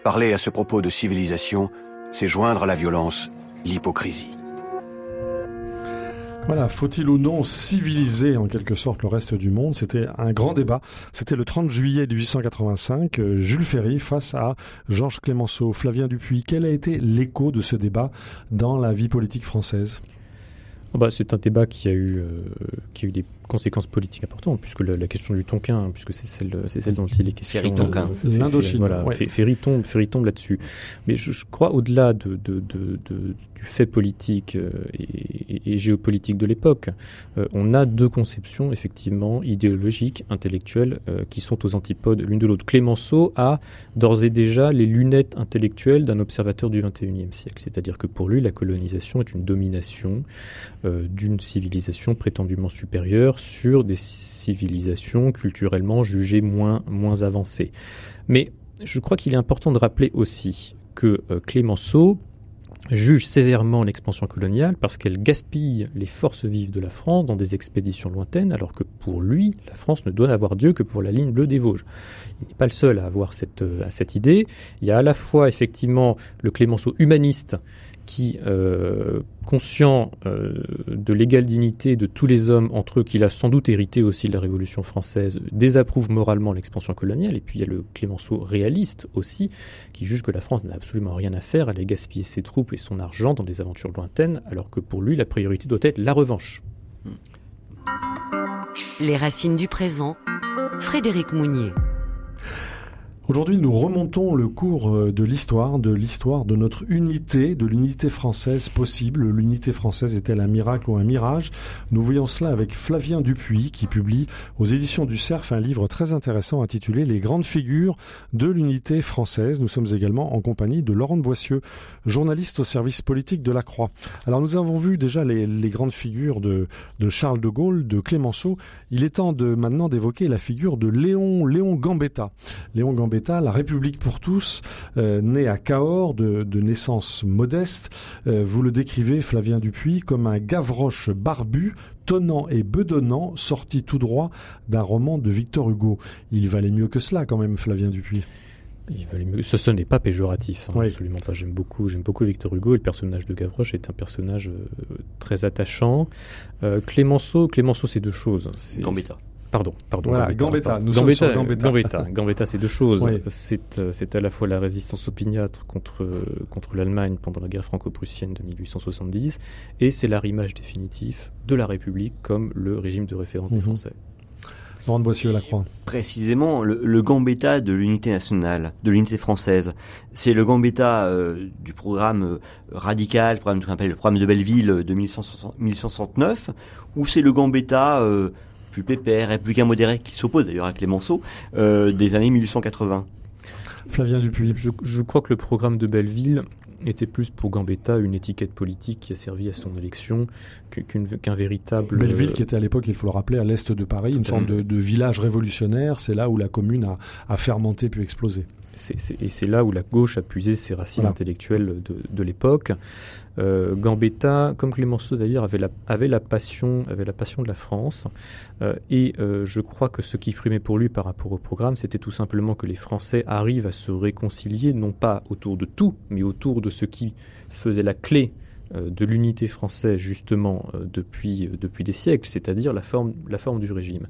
Parler à ce propos de civilisation, c'est joindre à la violence l'hypocrisie. Voilà, faut-il ou non civiliser en quelque sorte le reste du monde? C'était un grand débat. C'était le 30 juillet 1885, euh, Jules Ferry face à Georges Clémenceau, Flavien Dupuis. Quel a été l'écho de ce débat dans la vie politique française? Oh bah, C'est un débat qui a eu, euh, qui a eu des conséquences politiques importantes, puisque la, question du Tonkin, puisque c'est celle, c'est celle dont il est question. Ferry Tonkin. Euh, L'Indochine. Voilà, Ferry tombe, Ferry tombe là-dessus. Mais je, je crois, au-delà de, de, de, de, du fait politique euh, et, et, géopolitique de l'époque, euh, on a deux conceptions, effectivement, idéologiques, intellectuelles, euh, qui sont aux antipodes l'une de l'autre. Clémenceau a d'ores et déjà les lunettes intellectuelles d'un observateur du XXIe siècle. C'est-à-dire que pour lui, la colonisation est une domination euh, d'une civilisation prétendument supérieure sur des civilisations culturellement jugées moins, moins avancées. Mais je crois qu'il est important de rappeler aussi que euh, Clémenceau juge sévèrement l'expansion coloniale parce qu'elle gaspille les forces vives de la France dans des expéditions lointaines, alors que pour lui, la France ne doit avoir Dieu que pour la ligne bleue des Vosges. Il n'est pas le seul à avoir cette, euh, à cette idée. Il y a à la fois effectivement le Clémenceau humaniste qui, euh, conscient de l'égale dignité de tous les hommes entre eux, qu'il a sans doute hérité aussi de la Révolution française, désapprouve moralement l'expansion coloniale. Et puis il y a le Clémenceau réaliste aussi, qui juge que la France n'a absolument rien à faire, elle a gaspillé ses troupes et son argent dans des aventures lointaines, alors que pour lui, la priorité doit être la revanche. Les racines du présent, Frédéric Mounier. Aujourd'hui, nous remontons le cours euh, de l'histoire, de l'histoire de notre unité, de l'unité française possible. L'unité française est-elle un miracle ou un mirage? Nous voyons cela avec Flavien Dupuis qui publie aux éditions du Cerf un livre très intéressant intitulé Les grandes figures de l'unité française. Nous sommes également en compagnie de Laurent Boissieu, journaliste au service politique de la Croix. Alors nous avons vu déjà les, grandes figures de, Charles de Gaulle, de Clémenceau. Il est temps de maintenant d'évoquer la figure de. Léon Gambetta la République pour tous, euh, né à Cahors, de, de naissance modeste. Euh, vous le décrivez, Flavien Dupuis, comme un Gavroche barbu, tonnant et bedonnant, sorti tout droit d'un roman de Victor Hugo. Il valait mieux que cela quand même, Flavien Dupuis. Il valait mieux. Ce, ce n'est pas péjoratif, hein, oui. absolument pas. J'aime beaucoup, j'aime beaucoup Victor Hugo et le personnage de Gavroche est un personnage euh, très attachant. Euh, Clémenceau, Clémenceau, c'est deux choses. Gambetta. Pardon, pardon. Voilà, Gambetta. Nous Gambetta, sommes Gambetta. Gambetta. Gambetta, c'est deux choses. Oui. C'est, euh, c'est à la fois la résistance opiniâtre contre, contre l'Allemagne pendant la guerre franco-prussienne de 1870 et c'est l'arrimage définitif de la République comme le régime de référence Mhm. des Français. Laurent de Boissieu, la Croix. Précisément, le, le Gambetta de l'unité nationale, de l'unité française, c'est le Gambetta euh, du programme euh, radical, le programme, ce qu'on appelle le programme de Belleville de 1860 1869, ou c'est le Gambetta euh, plus pépère, républicain modéré, qui s'oppose d'ailleurs à Clémenceau, euh, des années 1880. Flavien Dupuis. Je, je, crois que le programme de Belleville était plus pour Gambetta une étiquette politique qui a servi à son élection qu'un qu véritable... Belleville qui était à l'époque, il faut le rappeler, à l'est de Paris, une sorte de, de village révolutionnaire, c'est là où la commune a, a fermenté puis explosé. C est, c est, et c'est là où la gauche a puisé ses racines voilà. intellectuelles de, de l'époque. Euh, Gambetta, comme Clémenceau d'ailleurs, avait la, avait, la passion, avait la passion de la France. Euh, et euh, je crois que ce qui primait pour lui par rapport au programme, c'était tout simplement que les Français arrivent à se réconcilier, non pas autour de tout, mais autour de ce qui faisait la clé de l'unité française justement depuis, depuis des siècles, c'est-à-dire la forme, la forme du régime.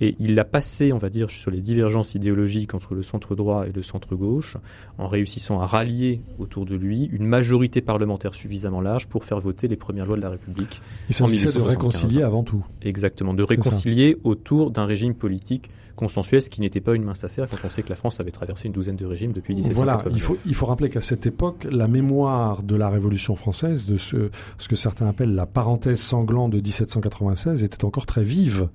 Et il l'a passé, on va dire, sur les divergences idéologiques entre le centre droit et le centre gauche, en réussissant à rallier autour de lui une majorité parlementaire suffisamment large pour faire voter les premières lois de la République. Il s'agissait de réconcilier avant tout. Exactement, de réconcilier autour d'un régime politique consensuel, ce qui n'était pas une mince affaire quand on sait que la France avait traversé une douzaine de régimes depuis 1789. Voilà, il faut, il faut rappeler qu'à cette époque, la mémoire de la Révolution française, de ce, ce que certains appellent la parenthèse sanglante de 1796, était encore très vive,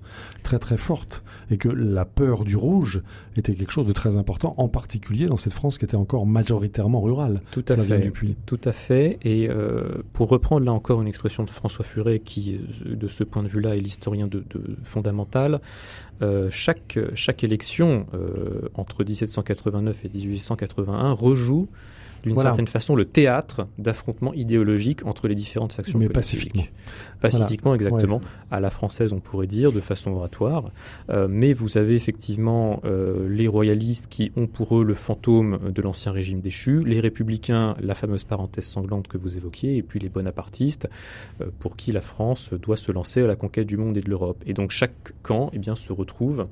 très très forte. Forte et que la peur du rouge était quelque chose de très important, en particulier dans cette France qui était encore majoritairement rurale. Tout à fait. Tout à fait. Et euh, pour reprendre là encore une expression de François Furet, qui euh, de ce point de vue-là est l'historien de, fondamental, euh, chaque, chaque élection entre 1789 et 1881 rejoue d'une certaine façon le théâtre d'affrontements idéologiques entre les différentes factions Mais pacifiquement. Pacifiquement, exactement. À la française, on pourrait dire, de façon oratoire. Euh, mais vous avez effectivement euh, les royalistes qui ont pour eux le fantôme de l'ancien régime déchu, les républicains, la fameuse parenthèse sanglante que vous évoquiez, et puis les bonapartistes, euh, pour qui la France doit se lancer à la conquête du monde et de l'Europe. Et donc chaque camp eh bien, se retrouve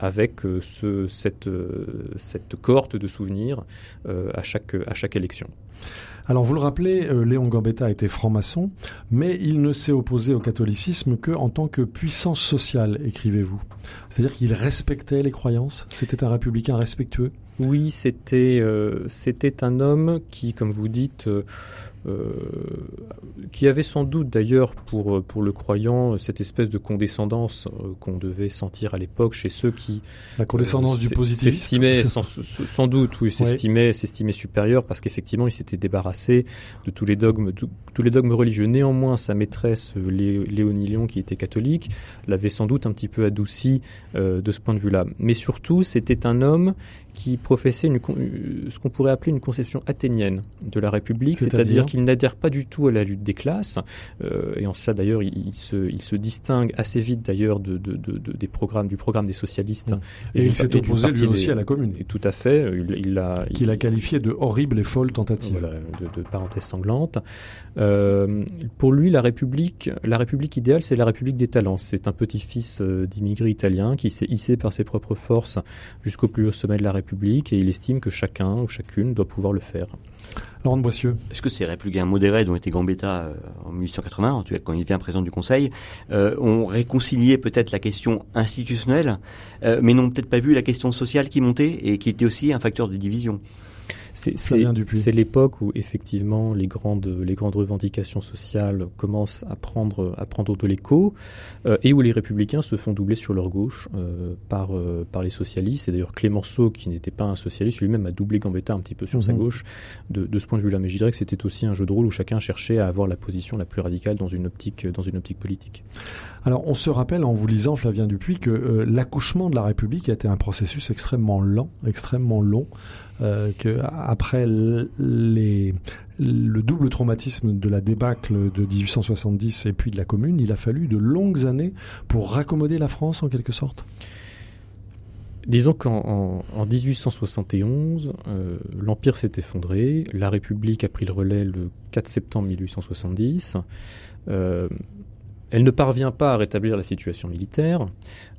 avec ce, cette, cette cohorte de souvenirs à, chaque, à chaque élection. Alors vous le rappelez, euh, Léon Gambetta était franc-maçon, mais il ne s'est opposé au catholicisme que en tant que puissance sociale, écrivez-vous. C'est-à-dire qu'il respectait les croyances, c'était un républicain respectueux. Oui, c'était euh, c'était un homme qui, comme vous dites, euh, qui avait sans doute d'ailleurs pour, pour le croyant cette espèce de condescendance euh, qu'on devait sentir à l'époque chez ceux qui... La condescendance du positivisme S'estimaient, sans, sans, doute, oui, s'estimaient, s'estimaient supérieurs parce qu'effectivement, il s'était débarrassé de tous les dogmes, tous les dogmes religieux. Néanmoins, sa maîtresse, Léonie Léon, qui était catholique, l'avait sans doute un petit peu adouci de ce point de vue-là. Mais surtout, c'était un homme qui professait une, euh, ce qu'on pourrait appeler une conception athénienne de la République, c'est-à-dire qu'il n'adhère pas du tout à la lutte des classes, euh, et en ça d'ailleurs il, se, il se distingue assez vite d'ailleurs de, de, de, des programmes, du programme des socialistes. Et, il s'est opposé lui aussi à la commune. Et tout à fait. Il, a, Qu'il a qualifié de horrible et folle tentative. de, de parenthèse sanglante. Euh, pour lui, la République, la République idéale, c'est la République des talents. C'est un petit-fils d'immigrés italiens qui s'est hissé par ses propres forces jusqu'au plus haut sommet de la République et il estime que chacun ou chacune doit pouvoir le faire. Laurent de Boissieu. Est-ce que ces républicains modérés dont était Gambetta euh, en 1880, quand il devient président du Conseil, ont réconcilié peut-être la question institutionnelle, mais n'ont peut-être pas vu la question sociale qui montait et qui était aussi un facteur de division? C'est l'époque où effectivement les grandes, les grandes revendications sociales commencent à prendre, à prendre de l'écho euh, et où les républicains se font doubler sur leur gauche euh, par, euh, par les socialistes. Et d'ailleurs Clémenceau, qui n'était pas un socialiste, lui-même a doublé Gambetta un petit peu sur sa mhm. gauche de, de, ce point de vue-là. Mais je dirais que c'était aussi un jeu de rôle où chacun cherchait à avoir la position la plus radicale dans une optique, dans une optique politique. Alors on se rappelle en vous lisant Flavien Dupuis que l'accouchement de la République a été un processus extrêmement lent, extrêmement long euh, qu'après les, le double traumatisme de la débâcle de 1870 et puis de la Commune, il a fallu de longues années pour raccommoder la France en quelque sorte? Disons qu'en en, 1871, euh, l'Empire s'est effondré, la République a pris le relais le 4 septembre 1870. Euh, elle ne parvient pas à rétablir la situation militaire,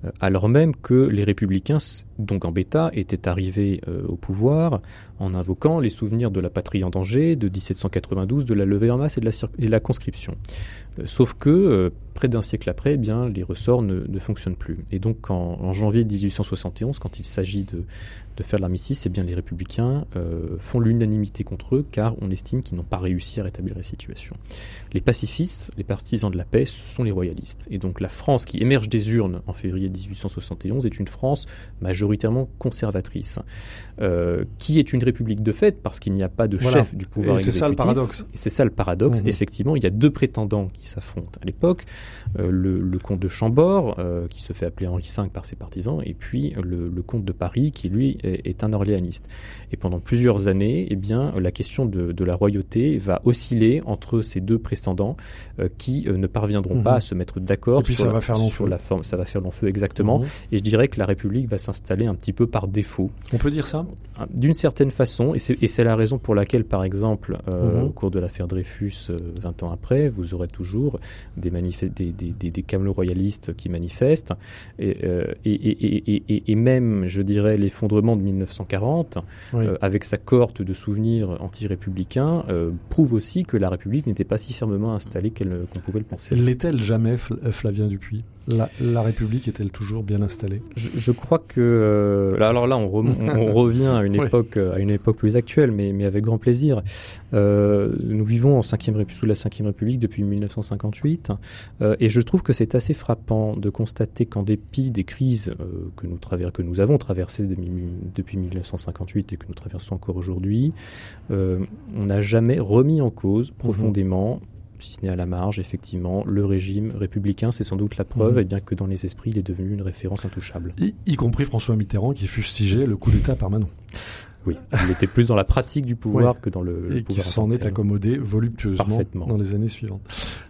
euh, alors même que les républicains, donc en bêta, étaient arrivés euh, au pouvoir en invoquant les souvenirs de la patrie en danger, de 1792, de la levée en masse et de la, conscription. Euh, sauf que, près d'un siècle après, eh bien, les ressorts ne, fonctionnent plus. Et donc en, janvier 1871, quand il s'agit de, de faire l'armistice, eh bien les républicains font l'unanimité contre eux car on estime qu'ils n'ont pas réussi à rétablir la situation. Les pacifistes, les partisans de la paix, ce sont les royalistes. Et donc la France qui émerge des urnes en février 1871 est une France majoritairement conservatrice, euh, qui est une république de fait parce qu'il n'y a pas de chef du pouvoir C'est ça le paradoxe. C'est ça le paradoxe. Mhm. Effectivement, il y a deux prétendants qui s'affrontent à l'époque euh, le, comte de Chambord, euh, qui se fait appeler Henri V par ses partisans, et puis le, comte de Paris, qui lui est, un orléaniste. Et pendant plusieurs années, eh bien, la question de, la royauté va osciller entre ces deux prétendants qui ne parviendront pas à se mettre d'accord sur, la, sur la forme. Ça va faire long feu exactement. Mhm. Et je dirais que la République va s'installer un petit peu par défaut. On peut dire ça? D'une certaine façon, et c'est la raison pour laquelle, par exemple, euh, au cours de l'affaire Dreyfus, 20 euh, ans après, vous aurez toujours des, des, des, royalistes qui manifestent, et, euh, et, et, et, même, je dirais, l'effondrement de 1940, avec sa cohorte de souvenirs anti-républicains, prouve aussi que la République n'était pas si fermement installée qu'on pouvait le penser. L'est-elle jamais, Flavien Dupuis? La, République est-elle toujours bien installée? Je, crois que euh, alors là on, on, revient à une époque à une époque plus actuelle, mais, mais avec grand plaisir. Euh, nous vivons en 5 sous la Ve République depuis 1958, euh, et je trouve que c'est assez frappant de constater qu'en dépit des crises que nous que nous avons traversées depuis 1958 et que nous traversons encore aujourd'hui, on n'a jamais remis en cause profondément si ce n'est à la marge, effectivement, le régime républicain, c'est sans doute la preuve, mhm. et bien que dans les esprits, il est devenu une référence intouchable. Y, compris François Mitterrand qui fustigeait le coup d'État permanent. Oui, il était plus dans la pratique du pouvoir que dans le, et qui s'en est accommodé voluptueusement dans les années suivantes.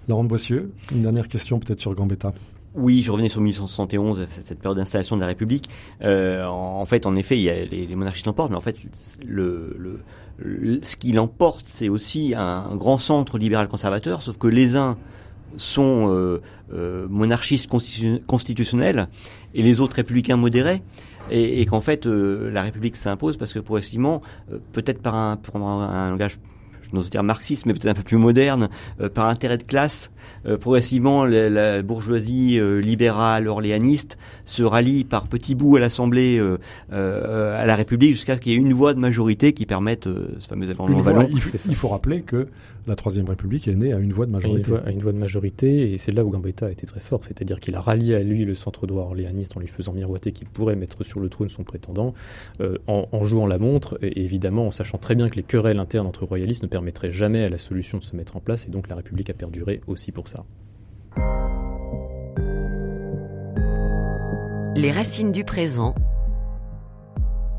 Laurent Boissieu, une dernière question peut-être sur Gambetta. Oui, je revenais sur 1871, cette période d'installation de la République. Euh, en, fait, en effet, il y a les, monarchies l'emportent, mais en fait, ce qui l'emporte, c'est aussi un, grand centre libéral conservateur, sauf que les uns sont euh, euh, monarchistes constitutionnels et les autres républicains modérés et, qu'en fait la République s'impose parce que progressivement, peut-être par un, pour un langage je n'ose dire marxiste, mais peut-être un peu plus moderne, par intérêt de classe, progressivement la, bourgeoisie euh, libérale orléaniste se rallie par petits bouts à l'Assemblée, à la République, jusqu'à ce qu'il y ait une voix de majorité qui permette ce fameux amendement il, il, faut rappeler que la Troisième République est née à une voix de majorité. À une voix, de majorité, et c'est là où Gambetta a été très fort, c'est-à-dire qu'il a rallié à lui le centre droit orléaniste en lui faisant miroiter qu'il pourrait mettre sur le trône son prétendant, en, jouant la montre, et évidemment en sachant très bien que les querelles internes entre royalistes ne permettraient jamais à la solution de se mettre en place, et donc la République a perduré aussi Les racines du présent.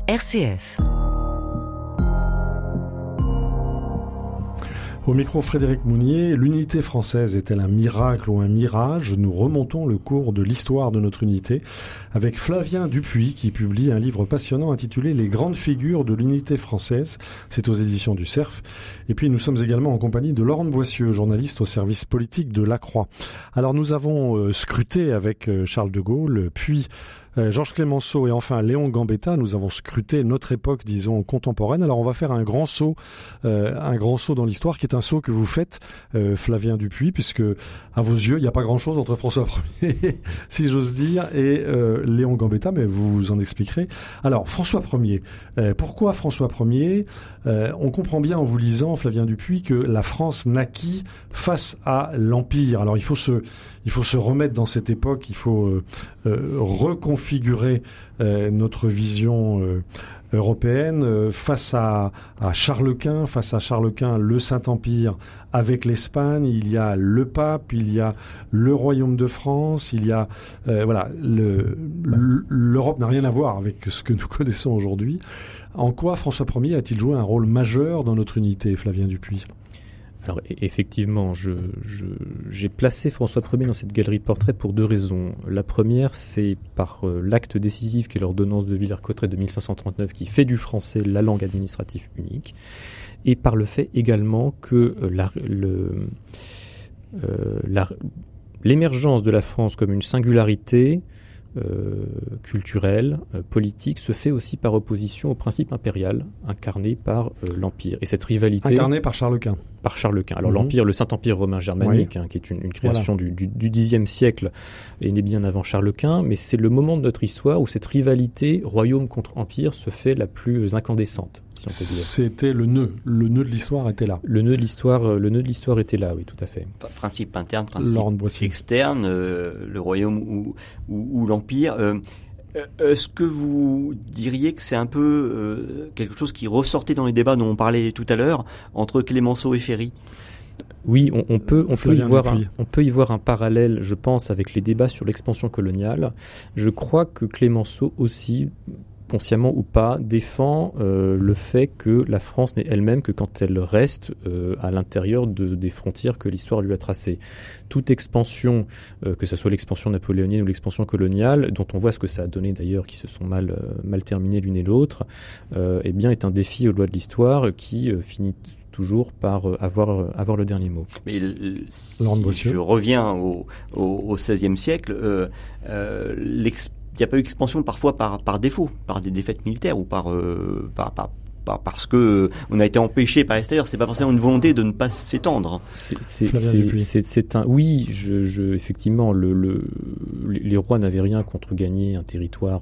RCF. Au micro Frédéric Mounier, l'unité française est-elle un miracle ou un mirage? Nous remontons le cours de l'histoire de notre unité avec Flavien Dupuis qui publie un livre passionnant intitulé Les grandes figures de l'unité française. C'est aux éditions du CERF. Et puis nous sommes également en compagnie de Laurent Boissieu, journaliste au service politique de La Croix. Alors nous avons euh, scruté avec euh, Charles de Gaulle, puis euh, Georges Clémenceau et enfin Léon Gambetta, nous avons scruté notre époque, disons, contemporaine. Alors on va faire un grand saut, euh, un grand saut dans l'histoire, qui est un saut que vous faites, euh, Flavien Dupuis, puisque à vos yeux, il n'y a pas grand-chose entre François Ier, si j'ose dire, et Léon Gambetta, mais vous vous en expliquerez. Alors François Ier, pourquoi François Ier? On comprend bien en vous lisant, Flavien Dupuis, que la France naquit face à l'Empire. Alors il faut se il faut se remettre dans cette époque, il faut euh, euh, reconfigurer euh, notre vision européenne face à, à, Charles Quint, face à Charles Quint, le Saint-Empire avec l'Espagne, il y a le pape, il y a le royaume de France, il y a voilà, l'Europe n'a rien à voir avec ce que nous connaissons aujourd'hui. En quoi François Ier a-t-il joué un rôle majeur dans notre unité, Flavien Dupuis? Alors e-, effectivement, j'ai placé François Ier dans cette galerie de portraits pour deux raisons. La première, c'est par euh, l'acte décisif qui est l'ordonnance de Villers-Cotterêts de 1539 qui fait du français la langue administrative unique, et par le fait également que euh, euh, l'émergence de la France comme une singularité euh, culturel, euh, politique, se fait aussi par opposition au principe impérial incarné par euh, l'Empire. Et cette rivalité... Incarné par Charles Quint. Par Charles Quint. Alors mhm. l'Empire, le Saint-Empire romain germanique, hein, qui est une, création du, du, Xe siècle, est né bien avant Charles Quint, mais c'est le moment de notre histoire où cette rivalité royaume contre empire se fait la plus incandescente. C'était le nœud. Le nœud de l'histoire était là. Le nœud de l'histoire, euh, le nœud de l'histoire était là, oui, tout à fait. Principe interne, principe externe, euh, le royaume ou, ou, l'empire. Euh, est-ce que vous diriez que c'est un peu quelque chose qui ressortait dans les débats dont on parlait tout à l'heure entre Clémenceau et Ferry? Oui, on, peut, on peut, y voir un, on peut y voir un parallèle, je pense, avec les débats sur l'expansion coloniale. Je crois que Clémenceau aussi consciemment ou pas, défend euh, le fait que la France n'est elle-même que quand elle reste euh, à l'intérieur de, des frontières que l'histoire lui a tracées. Toute expansion, euh, que ce soit l'expansion napoléonienne ou l'expansion coloniale, dont on voit ce que ça a donné d'ailleurs, qui se sont mal, mal terminées l'une et l'autre, eh bien est un défi aux lois de l'histoire qui finit toujours par avoir, avoir le dernier mot. Mais si je reviens au, au, XVIe siècle, il n'y a pas eu expansion parfois par, par défaut, par des défaites militaires ou par, euh, par, parce que on a été empêché par l'extérieur. C'est pas forcément une volonté de ne pas s'étendre. C'est un oui, je, je effectivement le, le, les rois n'avaient rien contre gagner un territoire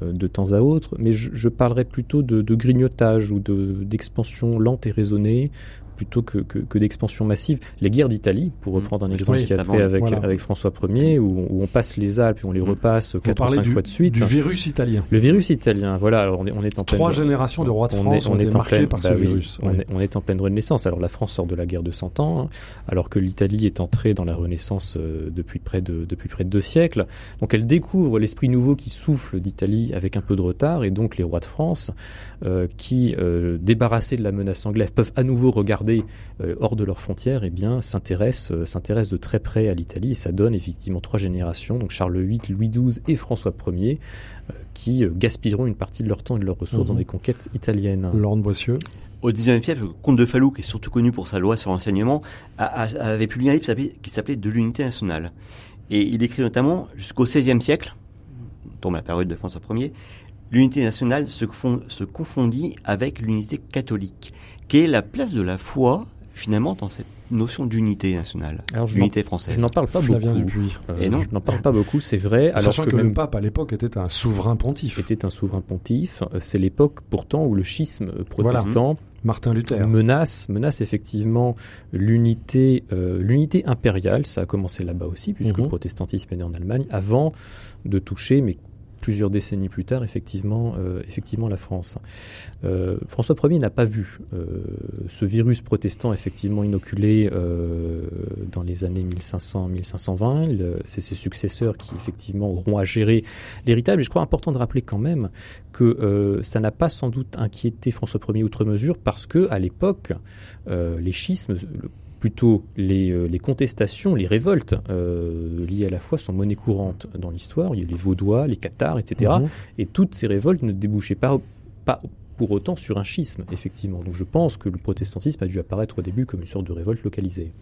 de temps à autre, mais je, je parlerais plutôt de, de grignotage ou d'expansion lente et raisonnée plutôt que, que, que d'expansion massive. Les guerres d'Italie, pour mmh. reprendre un exemple qui a trait avec, avec François Ier, où, où, on passe les Alpes et on les mmh. repasse quatre ou cinq fois de suite. Du virus italien. Le virus italien, voilà. Alors on est, on est en pleine Trois générations de rois de France on est, on est en pleine, par bah ce virus. On, est, on, est, en pleine renaissance. Alors la France sort de la guerre de Cent Ans, alors que l'Italie est entrée dans la renaissance euh, depuis, près de, depuis près de deux siècles. Donc elle découvre l'esprit nouveau qui souffle d'Italie avec un peu de retard, et donc les rois de France, euh, qui, euh, débarrassés de la menace anglaise, peuvent à nouveau regarder euh, hors de leurs frontières, eh bien, s'intéresse euh, s'intéresse de très près à l'Italie. Et ça donne effectivement trois générations, donc Charles VIII, Louis XII et François Ier, euh, qui gaspilleront une partie de leur temps et de leurs ressources dans mhm. des conquêtes italiennes. Laurent de Boissieu au XIXe siècle, le comte de Falloux, qui est surtout connu pour sa loi sur l'enseignement, avait publié un livre qui s'appelait De l'unité nationale. Et il écrit notamment, jusqu'au XVIe siècle, tombe la période de François Ier, l'unité nationale se, se confondit avec l'unité catholique. Quelle est la place de la foi finalement dans cette notion d'unité nationale, d'unité française. Je n'en parle pas beaucoup. Euh, et non. Je n'en parle pas beaucoup, c'est vrai. Alors Sachant que, le pape à l'époque était un souverain pontife. Était un souverain pontife. Euh, c'est l'époque pourtant où le schisme protestant Martin Luther menace menace effectivement l'unité euh, l'unité impériale. Ça a commencé là-bas aussi puisque mhm. le protestantisme est né en Allemagne avant de toucher, mais plusieurs décennies plus tard, effectivement, euh, effectivement la France. Euh, François Ier n'a pas vu euh, ce virus protestant effectivement inoculé dans les années 1500-1520. C'est ses successeurs qui effectivement auront à gérer l'héritage. Mais je crois important de rappeler quand même que ça n'a pas sans doute inquiété François Ier outre mesure parce que à l'époque, les schismes, plutôt les, euh, les, contestations, les révoltes euh, liées à la foi sont monnaie courante dans l'histoire. Il y a les Vaudois, les Cathares, etc. Mhm. Et toutes ces révoltes ne débouchaient pas, pas pour autant sur un schisme, effectivement. Donc je pense que le protestantisme a dû apparaître au début comme une sorte de révolte localisée.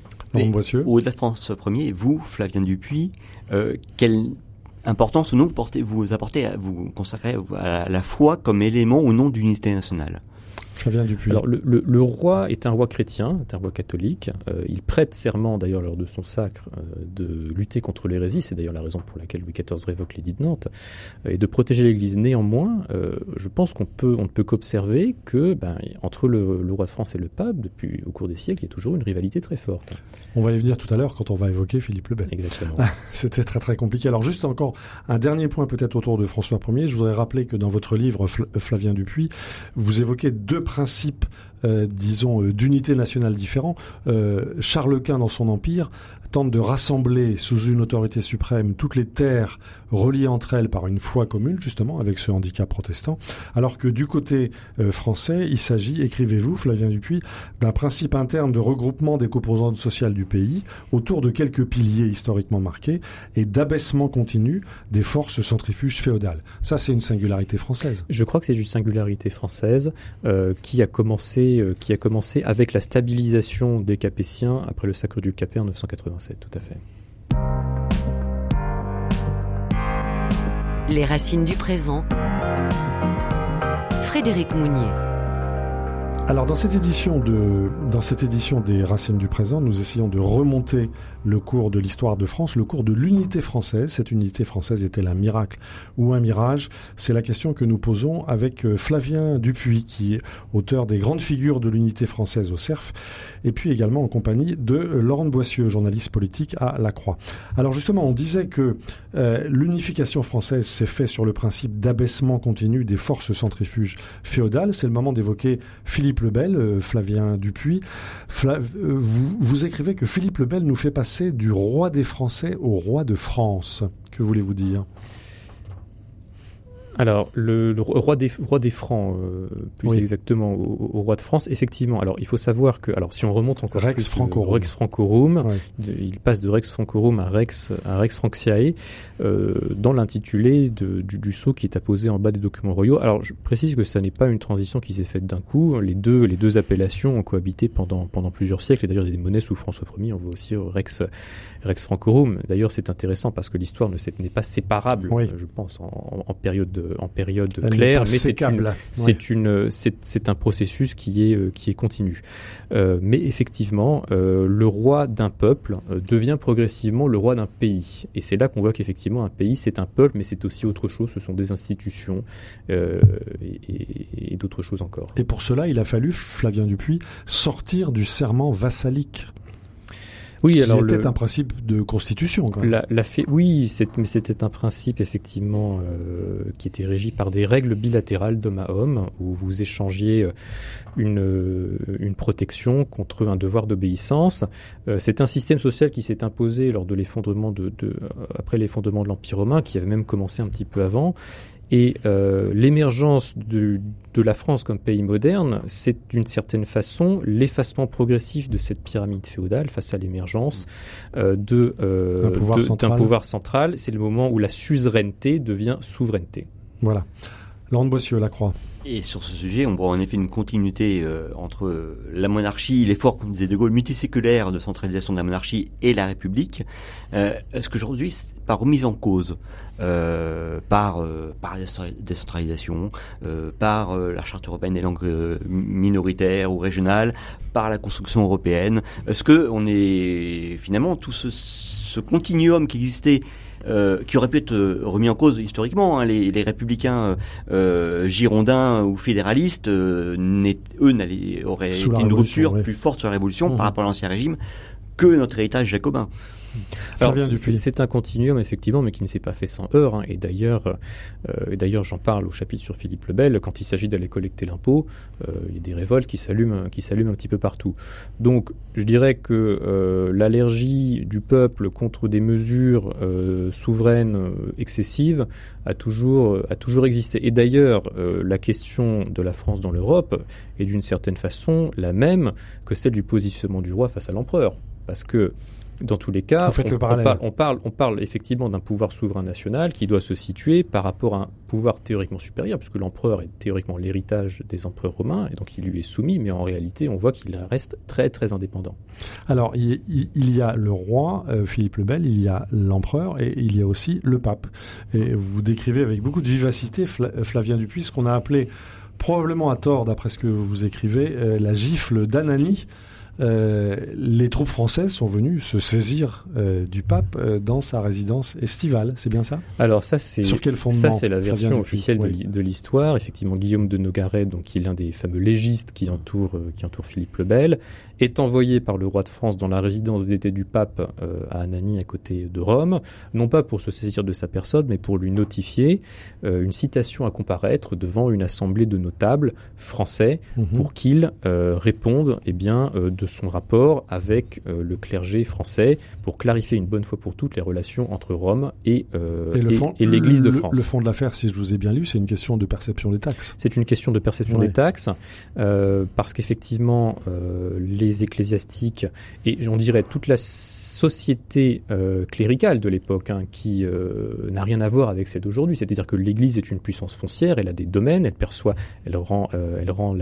Au-delà de François Ier, vous, Flavien Dupuis, euh, quelle importance ou non vous, portez, vous apportez, vous consacrez à la foi comme élément ou non d'unité nationale? Alors, le, le, le, roi est un roi chrétien, est un roi catholique. Euh, il prête serment, d'ailleurs, lors de son sacre, euh, de lutter contre l'hérésie. C'est d'ailleurs la raison pour laquelle Louis XIV révoque l'édit de Nantes. Euh, et de protéger l'Église. Néanmoins, je pense qu'on peut, on ne peut qu'observer que, ben, entre le, le, roi de France et le pape, depuis au cours des siècles, il y a toujours une rivalité très forte. On va y venir tout à l'heure quand on va évoquer Philippe le Bel. Exactement. C'était très très compliqué. Alors juste encore un dernier point peut-être autour de François Ier. Je voudrais rappeler que dans votre livre Flavien Dupuis, vous évoquez deux principes euh, disons, euh, d'unités nationales différents. Euh, Charles Quint, dans son empire, tente de rassembler sous une autorité suprême toutes les terres reliées entre elles par une foi commune, justement, avec ce handicap protestant, alors que du côté français, il s'agit, écrivez-vous, Flavien Dupuis, d'un principe interne de regroupement des composantes sociales du pays autour de quelques piliers historiquement marqués et d'abaissement continu des forces centrifuges féodales. Ça, c'est une singularité française. Je crois que c'est une singularité française qui a commencé euh, qui a commencé avec la stabilisation des Capétiens après le sacre du Capet en 987, tout à fait. Les racines du présent. Frédéric Mounier. Alors dans cette édition de dans cette édition des Racines du présent, nous essayons de remonter le cours de l'histoire de France, le cours de l'unité française. Cette unité française est-elle un miracle ou un mirage C'est la question que nous posons avec euh, Flavien Dupuis, qui est auteur des grandes figures de l'unité française au CERF, et puis également en compagnie de euh, Laurent Boissieu, journaliste politique à La Croix. Alors justement, on disait que euh, l'unification française s'est faite sur le principe d'abaissement continu des forces centrifuges féodales. C'est le moment d'évoquer Philippe le Bel, Flavien Dupuis. vous, vous écrivez que Philippe le Bel nous fait passer du roi des Français au roi de France. Que voulez-vous dire? Alors, le, roi, des, roi des Francs, euh, plus exactement, au, roi de France, effectivement. Alors, il faut savoir que, alors, si on remonte encore Rex plus, Francorum, Rex Francorum il passe de Rex Francorum à Rex, à Rex Franciae, euh, dans l'intitulé du, du sceau qui est apposé en bas des documents royaux. Alors, je précise que ça n'est pas une transition qui s'est faite d'un coup. Les deux, les deux appellations ont cohabité pendant, pendant plusieurs siècles. Et d'ailleurs, il y a des monnaies sous François Ier. On voit aussi Rex, Rex Francorum. D'ailleurs, c'est intéressant parce que l'histoire ne n'est pas séparable, je pense, en, en période de en période claire, mais c'est une, c'est une, c'est un processus qui est qui est continu. mais effectivement, le roi d'un peuple devient progressivement le roi d'un pays, et c'est là qu'on voit qu'effectivement un pays c'est un peuple, mais c'est aussi autre chose. Ce sont des institutions et, et d'autres choses encore. Et pour cela, il a fallu Flavien Dupuis sortir du serment vassalique. Oui, alors c'était un principe de constitution. Quand même. La, la fait, oui, mais c'était un principe effectivement euh, qui était régi par des règles bilatérales d'homme à homme, où vous échangiez euh, une, euh, une protection contre un devoir d'obéissance. c'est un système social qui s'est imposé lors de l'effondrement de, de, après l'effondrement de l'Empire romain, qui avait même commencé un petit peu avant, et euh, l'émergence de, de, la France comme pays moderne, c'est d'une certaine façon l'effacement progressif de cette pyramide féodale face à l'émergence euh, de, euh, d'un pouvoir, pouvoir central. C'est le moment où la suzeraineté devient souveraineté. Voilà. Laurent Bossieux, la Croix. Et sur ce sujet, on voit en effet une continuité euh, entre la monarchie, l'effort, comme disait De Gaulle, multiséculaire de centralisation de la monarchie et la République. Euh, Est-ce qu'aujourd'hui, pas remise en cause euh, par euh, par la décentralisation, euh, par euh, la charte européenne des langues minoritaires ou régionales, par la construction européenne? Est-ce que on est finalement tout ce, ce continuum qui existait euh, qui aurait pu être remis en cause historiquement. Hein, les, les, républicains euh, girondins ou fédéralistes, eux, auraient été une rupture plus forte sur la Révolution par mmh. rapport à l'Ancien Régime que notre héritage jacobin. C'est un continuum effectivement, mais qui ne s'est pas fait sans heurts. Hein. Et d'ailleurs, euh, d'ailleurs, j'en parle au chapitre sur Philippe Lebel. Quand il s'agit d'aller collecter l'impôt, euh, il y a des révoltes qui s'allument, qui s'allument un petit peu partout. Donc, je dirais que euh, l'allergie du peuple contre des mesures euh, souveraines excessives a toujours, a toujours existé. Et d'ailleurs, la question de la France dans l'Europe est d'une certaine façon la même que celle du positionnement du roi face à l'empereur, parce que dans tous les cas, on, parle, on, parle, effectivement d'un pouvoir souverain national qui doit se situer par rapport à un pouvoir théoriquement supérieur, puisque l'empereur est théoriquement l'héritage des empereurs romains, et donc il lui est soumis, mais en réalité, on voit qu'il reste très très indépendant. Alors, il, y a le roi, euh, Philippe le Bel, il y a l'empereur, et il y a aussi le pape. Et vous décrivez avec beaucoup de vivacité, Flavien Dupuis, ce qu'on a appelé probablement à tort, d'après ce que vous écrivez, euh, la gifle d'Anani. Euh, les troupes françaises sont venues se saisir euh, du pape euh, dans sa résidence estivale. C'est bien ça? Alors ça, c'est sur quel fondement Ça, c'est la version officielle de l'histoire. Effectivement, Guillaume de Nogaret, donc qui est l'un des fameux légistes qui entoure qui entoure Philippe le Bel, est envoyé par le roi de France dans la résidence d'été du pape à Anani, à côté de Rome, non pas pour se saisir de sa personne, mais pour lui notifier une citation à comparaître devant une assemblée de notables français mhm. pour qu'ils répondent, eh bien, de son rapport avec euh, le clergé français pour clarifier une bonne fois pour toutes les relations entre Rome et, euh, et, l'Église de France. Le, fond de l'affaire, si je vous ai bien lu, c'est une question de perception des taxes. C'est une question de perception des taxes, euh, parce qu'effectivement, les ecclésiastiques, et on dirait toute la société cléricale de l'époque, hein, qui n'a rien à voir avec celle d'aujourd'hui, c'est-à-dire que l'Église est une puissance foncière, elle a des domaines, elle perçoit, elle rend, elle rend,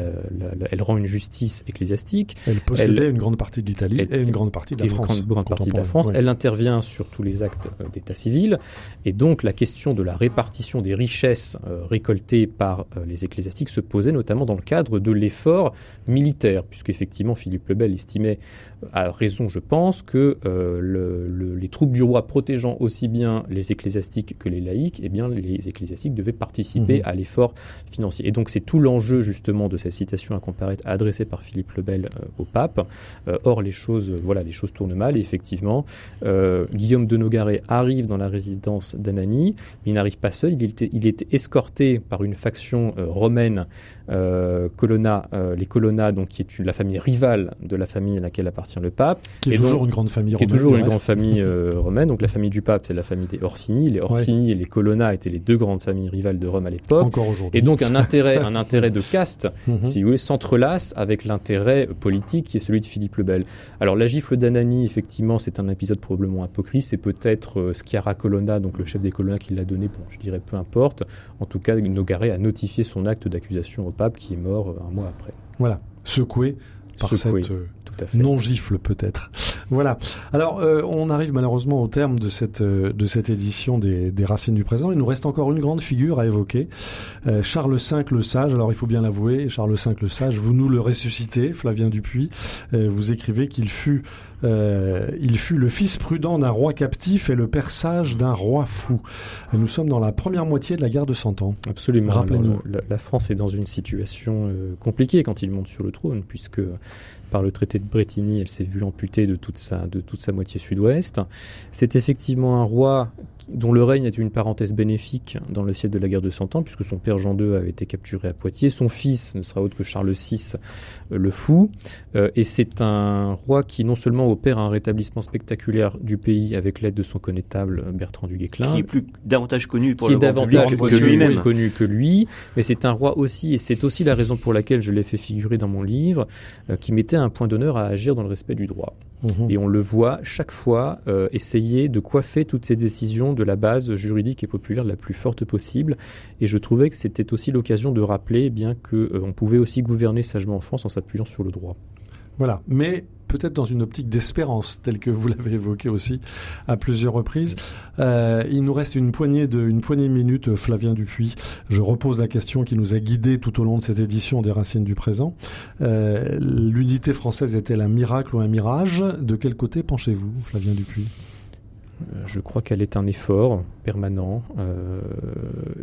elle rend une justice ecclésiastique. Elle possède une grande partie de l'Italie et, une grande partie de la France. Une grande partie de la France. Elle intervient sur tous les actes euh, d'état civil. Et donc, la question de la répartition des richesses euh, récoltées par euh, les ecclésiastiques se posait notamment dans le cadre de l'effort militaire, puisqu'effectivement, Philippe le Bel estimait, à raison, je pense, que le, les troupes du roi protégeant aussi bien les ecclésiastiques que les laïcs, eh bien, les ecclésiastiques devaient participer mhm. à l'effort financier. Et donc, c'est tout l'enjeu, justement, de cette citation à comparaître adressée par Philippe le Bel au pape. Euh, or, les choses, voilà, les choses tournent mal. Et effectivement, euh, Guillaume de Nogaret arrive dans la résidence d'Anani, mais il n'arrive pas seul. Il est, il est escorté par une faction euh, romaine euh, Colonna, euh, les Colonna, donc qui est une, la famille rivale de la famille à laquelle appartient le pape. Qui est toujours une grande famille romaine. Qui est toujours une grande famille euh, romaine. Donc la famille du pape, c'est la famille des Orsini. Les Orsini et les Colonna étaient les deux grandes familles rivales de Rome à l'époque. Encore aujourd'hui. Et donc un intérêt, un intérêt de caste, mhm. si vous voulez, s'entrelace avec l'intérêt politique qui est celui de Philippe le Bel. Alors la gifle d'Anani, effectivement, c'est un épisode probablement apocryphe. C'est peut-être Sciarra Colonna, donc le chef des Colonna, qui l'a donné. Bon, je dirais peu importe. En tout cas, Nogaret a notifié son acte d'accusation pape qui est mort euh, un mois après. Voilà, secoué par cette euh, non-gifle peut-être. Voilà. Alors, euh, on arrive malheureusement au terme de cette euh, de cette édition des, des, Racines du présent. Il nous reste encore une grande figure à évoquer, euh, Charles V le Sage. Alors, il faut bien l'avouer, Charles V le Sage, vous nous le ressuscitez, Flavien Dupuis. vous écrivez qu'il fut il fut le fils prudent d'un roi captif et le père sage d'un roi fou. Nous sommes dans la première moitié de la guerre de Cent Ans. Absolument. Rappelez-nous. La, la, France est dans une situation compliquée quand il monte sur le trône, puisque par le traité de Bretigny, elle s'est vue amputée de toute sa, de toute sa moitié sud-ouest. C'est effectivement un roi dont le règne est une parenthèse bénéfique dans le siècle de la guerre de Cent Ans, puisque son père Jean II avait été capturé à Poitiers. Son fils ne sera autre que Charles VI euh, le Fou. Euh, et c'est un roi qui non seulement opère un rétablissement spectaculaire du pays avec l'aide de son connétable Bertrand du Guesclin. Qui est plus davantage connu pour qui est davantage que, lui-même. connu que lui. Mais c'est un roi aussi, et c'est aussi la raison pour laquelle je l'ai fait figurer dans mon livre, euh, qui mettait un point d'honneur à agir dans le respect du droit. Mhm. Et on le voit chaque fois euh, essayer de coiffer toutes ces décisions de la base juridique et populaire la plus forte possible. Et je trouvais que c'était aussi l'occasion de rappeler eh bien que euh, on pouvait aussi gouverner sagement en France en s'appuyant sur le droit. Voilà. Mais peut-être dans une optique d'espérance, telle que vous l'avez évoqué aussi à plusieurs reprises. Euh, il nous reste une poignée de, une poignée de minutes, Flavien Dupuis. Je repose la question qui nous a guidés tout au long de cette édition des Racines du présent. Euh, L'unité française est-elle un miracle ou un mirage? De quel côté penchez-vous, Flavien Dupuis? Euh, je crois qu'elle est un effort permanent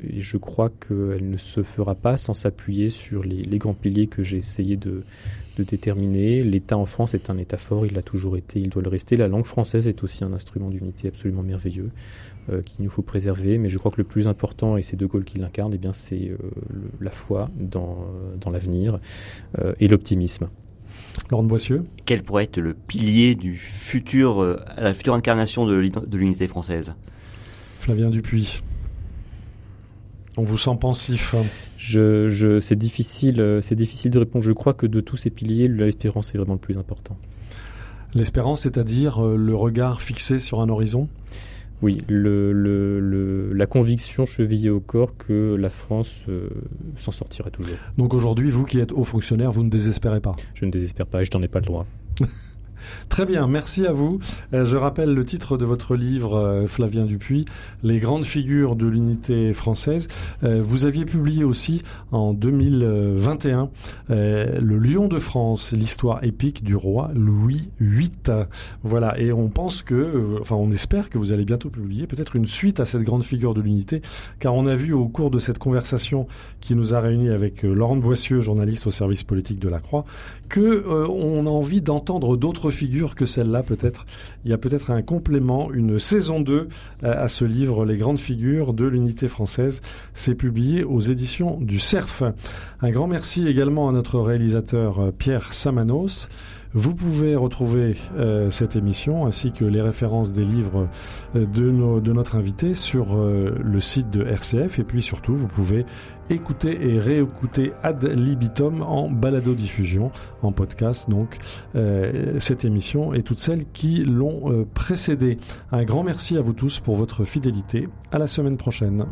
et je crois qu'elle ne se fera pas sans s'appuyer sur les, grands piliers que j'ai essayé de, de déterminer. L'État en France est un État fort, il l'a toujours été, il doit le rester. La langue française est aussi un instrument d'unité absolument merveilleux euh, qu'il nous faut préserver. Mais je crois que le plus important, et c'est De Gaulle qui l'incarne, eh bien c'est euh, la foi dans, dans l'avenir euh, et l'optimisme. Laurent Boissieu Quel pourrait être le pilier du futur, euh, la future incarnation de l'unité française? Flavien Dupuis. On vous sent pensif. Je, je, c'est difficile, euh, c'est difficile de répondre. Je crois que de tous ces piliers, l'espérance est vraiment le plus important. L'espérance, c'est-à-dire euh, le regard fixé sur un horizon? Oui, le, le, la conviction chevillée au corps que la France euh, s'en sortira toujours. Donc aujourd'hui, vous qui êtes haut fonctionnaire, vous ne désespérez pas? Je ne désespère pas et je n'en ai pas le droit. Très bien, merci à vous. Euh, je rappelle le titre de votre livre, euh, Flavien Dupuis, Les grandes figures de l'unité française. Euh, vous aviez publié aussi en 2021 Le Lion de France, l'histoire épique du roi Louis VIII. Voilà, et on pense que, enfin on espère que vous allez bientôt publier peut-être une suite à cette grande figure de l'unité, car on a vu au cours de cette conversation qui nous a réunis avec Laurent Boissieu, journaliste au service politique de la Croix, que on a envie d'entendre d'autres figure que celle-là peut-être. Il y a peut-être un complément, une saison 2 euh, à ce livre, Les grandes figures de l'unité française. C'est publié aux éditions du CERF. Un grand merci également à notre réalisateur euh, Pierre Samanos. Vous pouvez retrouver euh, cette émission ainsi que les références des livres de, de notre invité sur le site de RCF et puis surtout vous pouvez écouter et réécouter ad libitum en balado-diffusion, en podcast donc, euh, cette émission et toutes celles qui l'ont euh, précédée. Un grand merci à vous tous pour votre fidélité. À la semaine prochaine.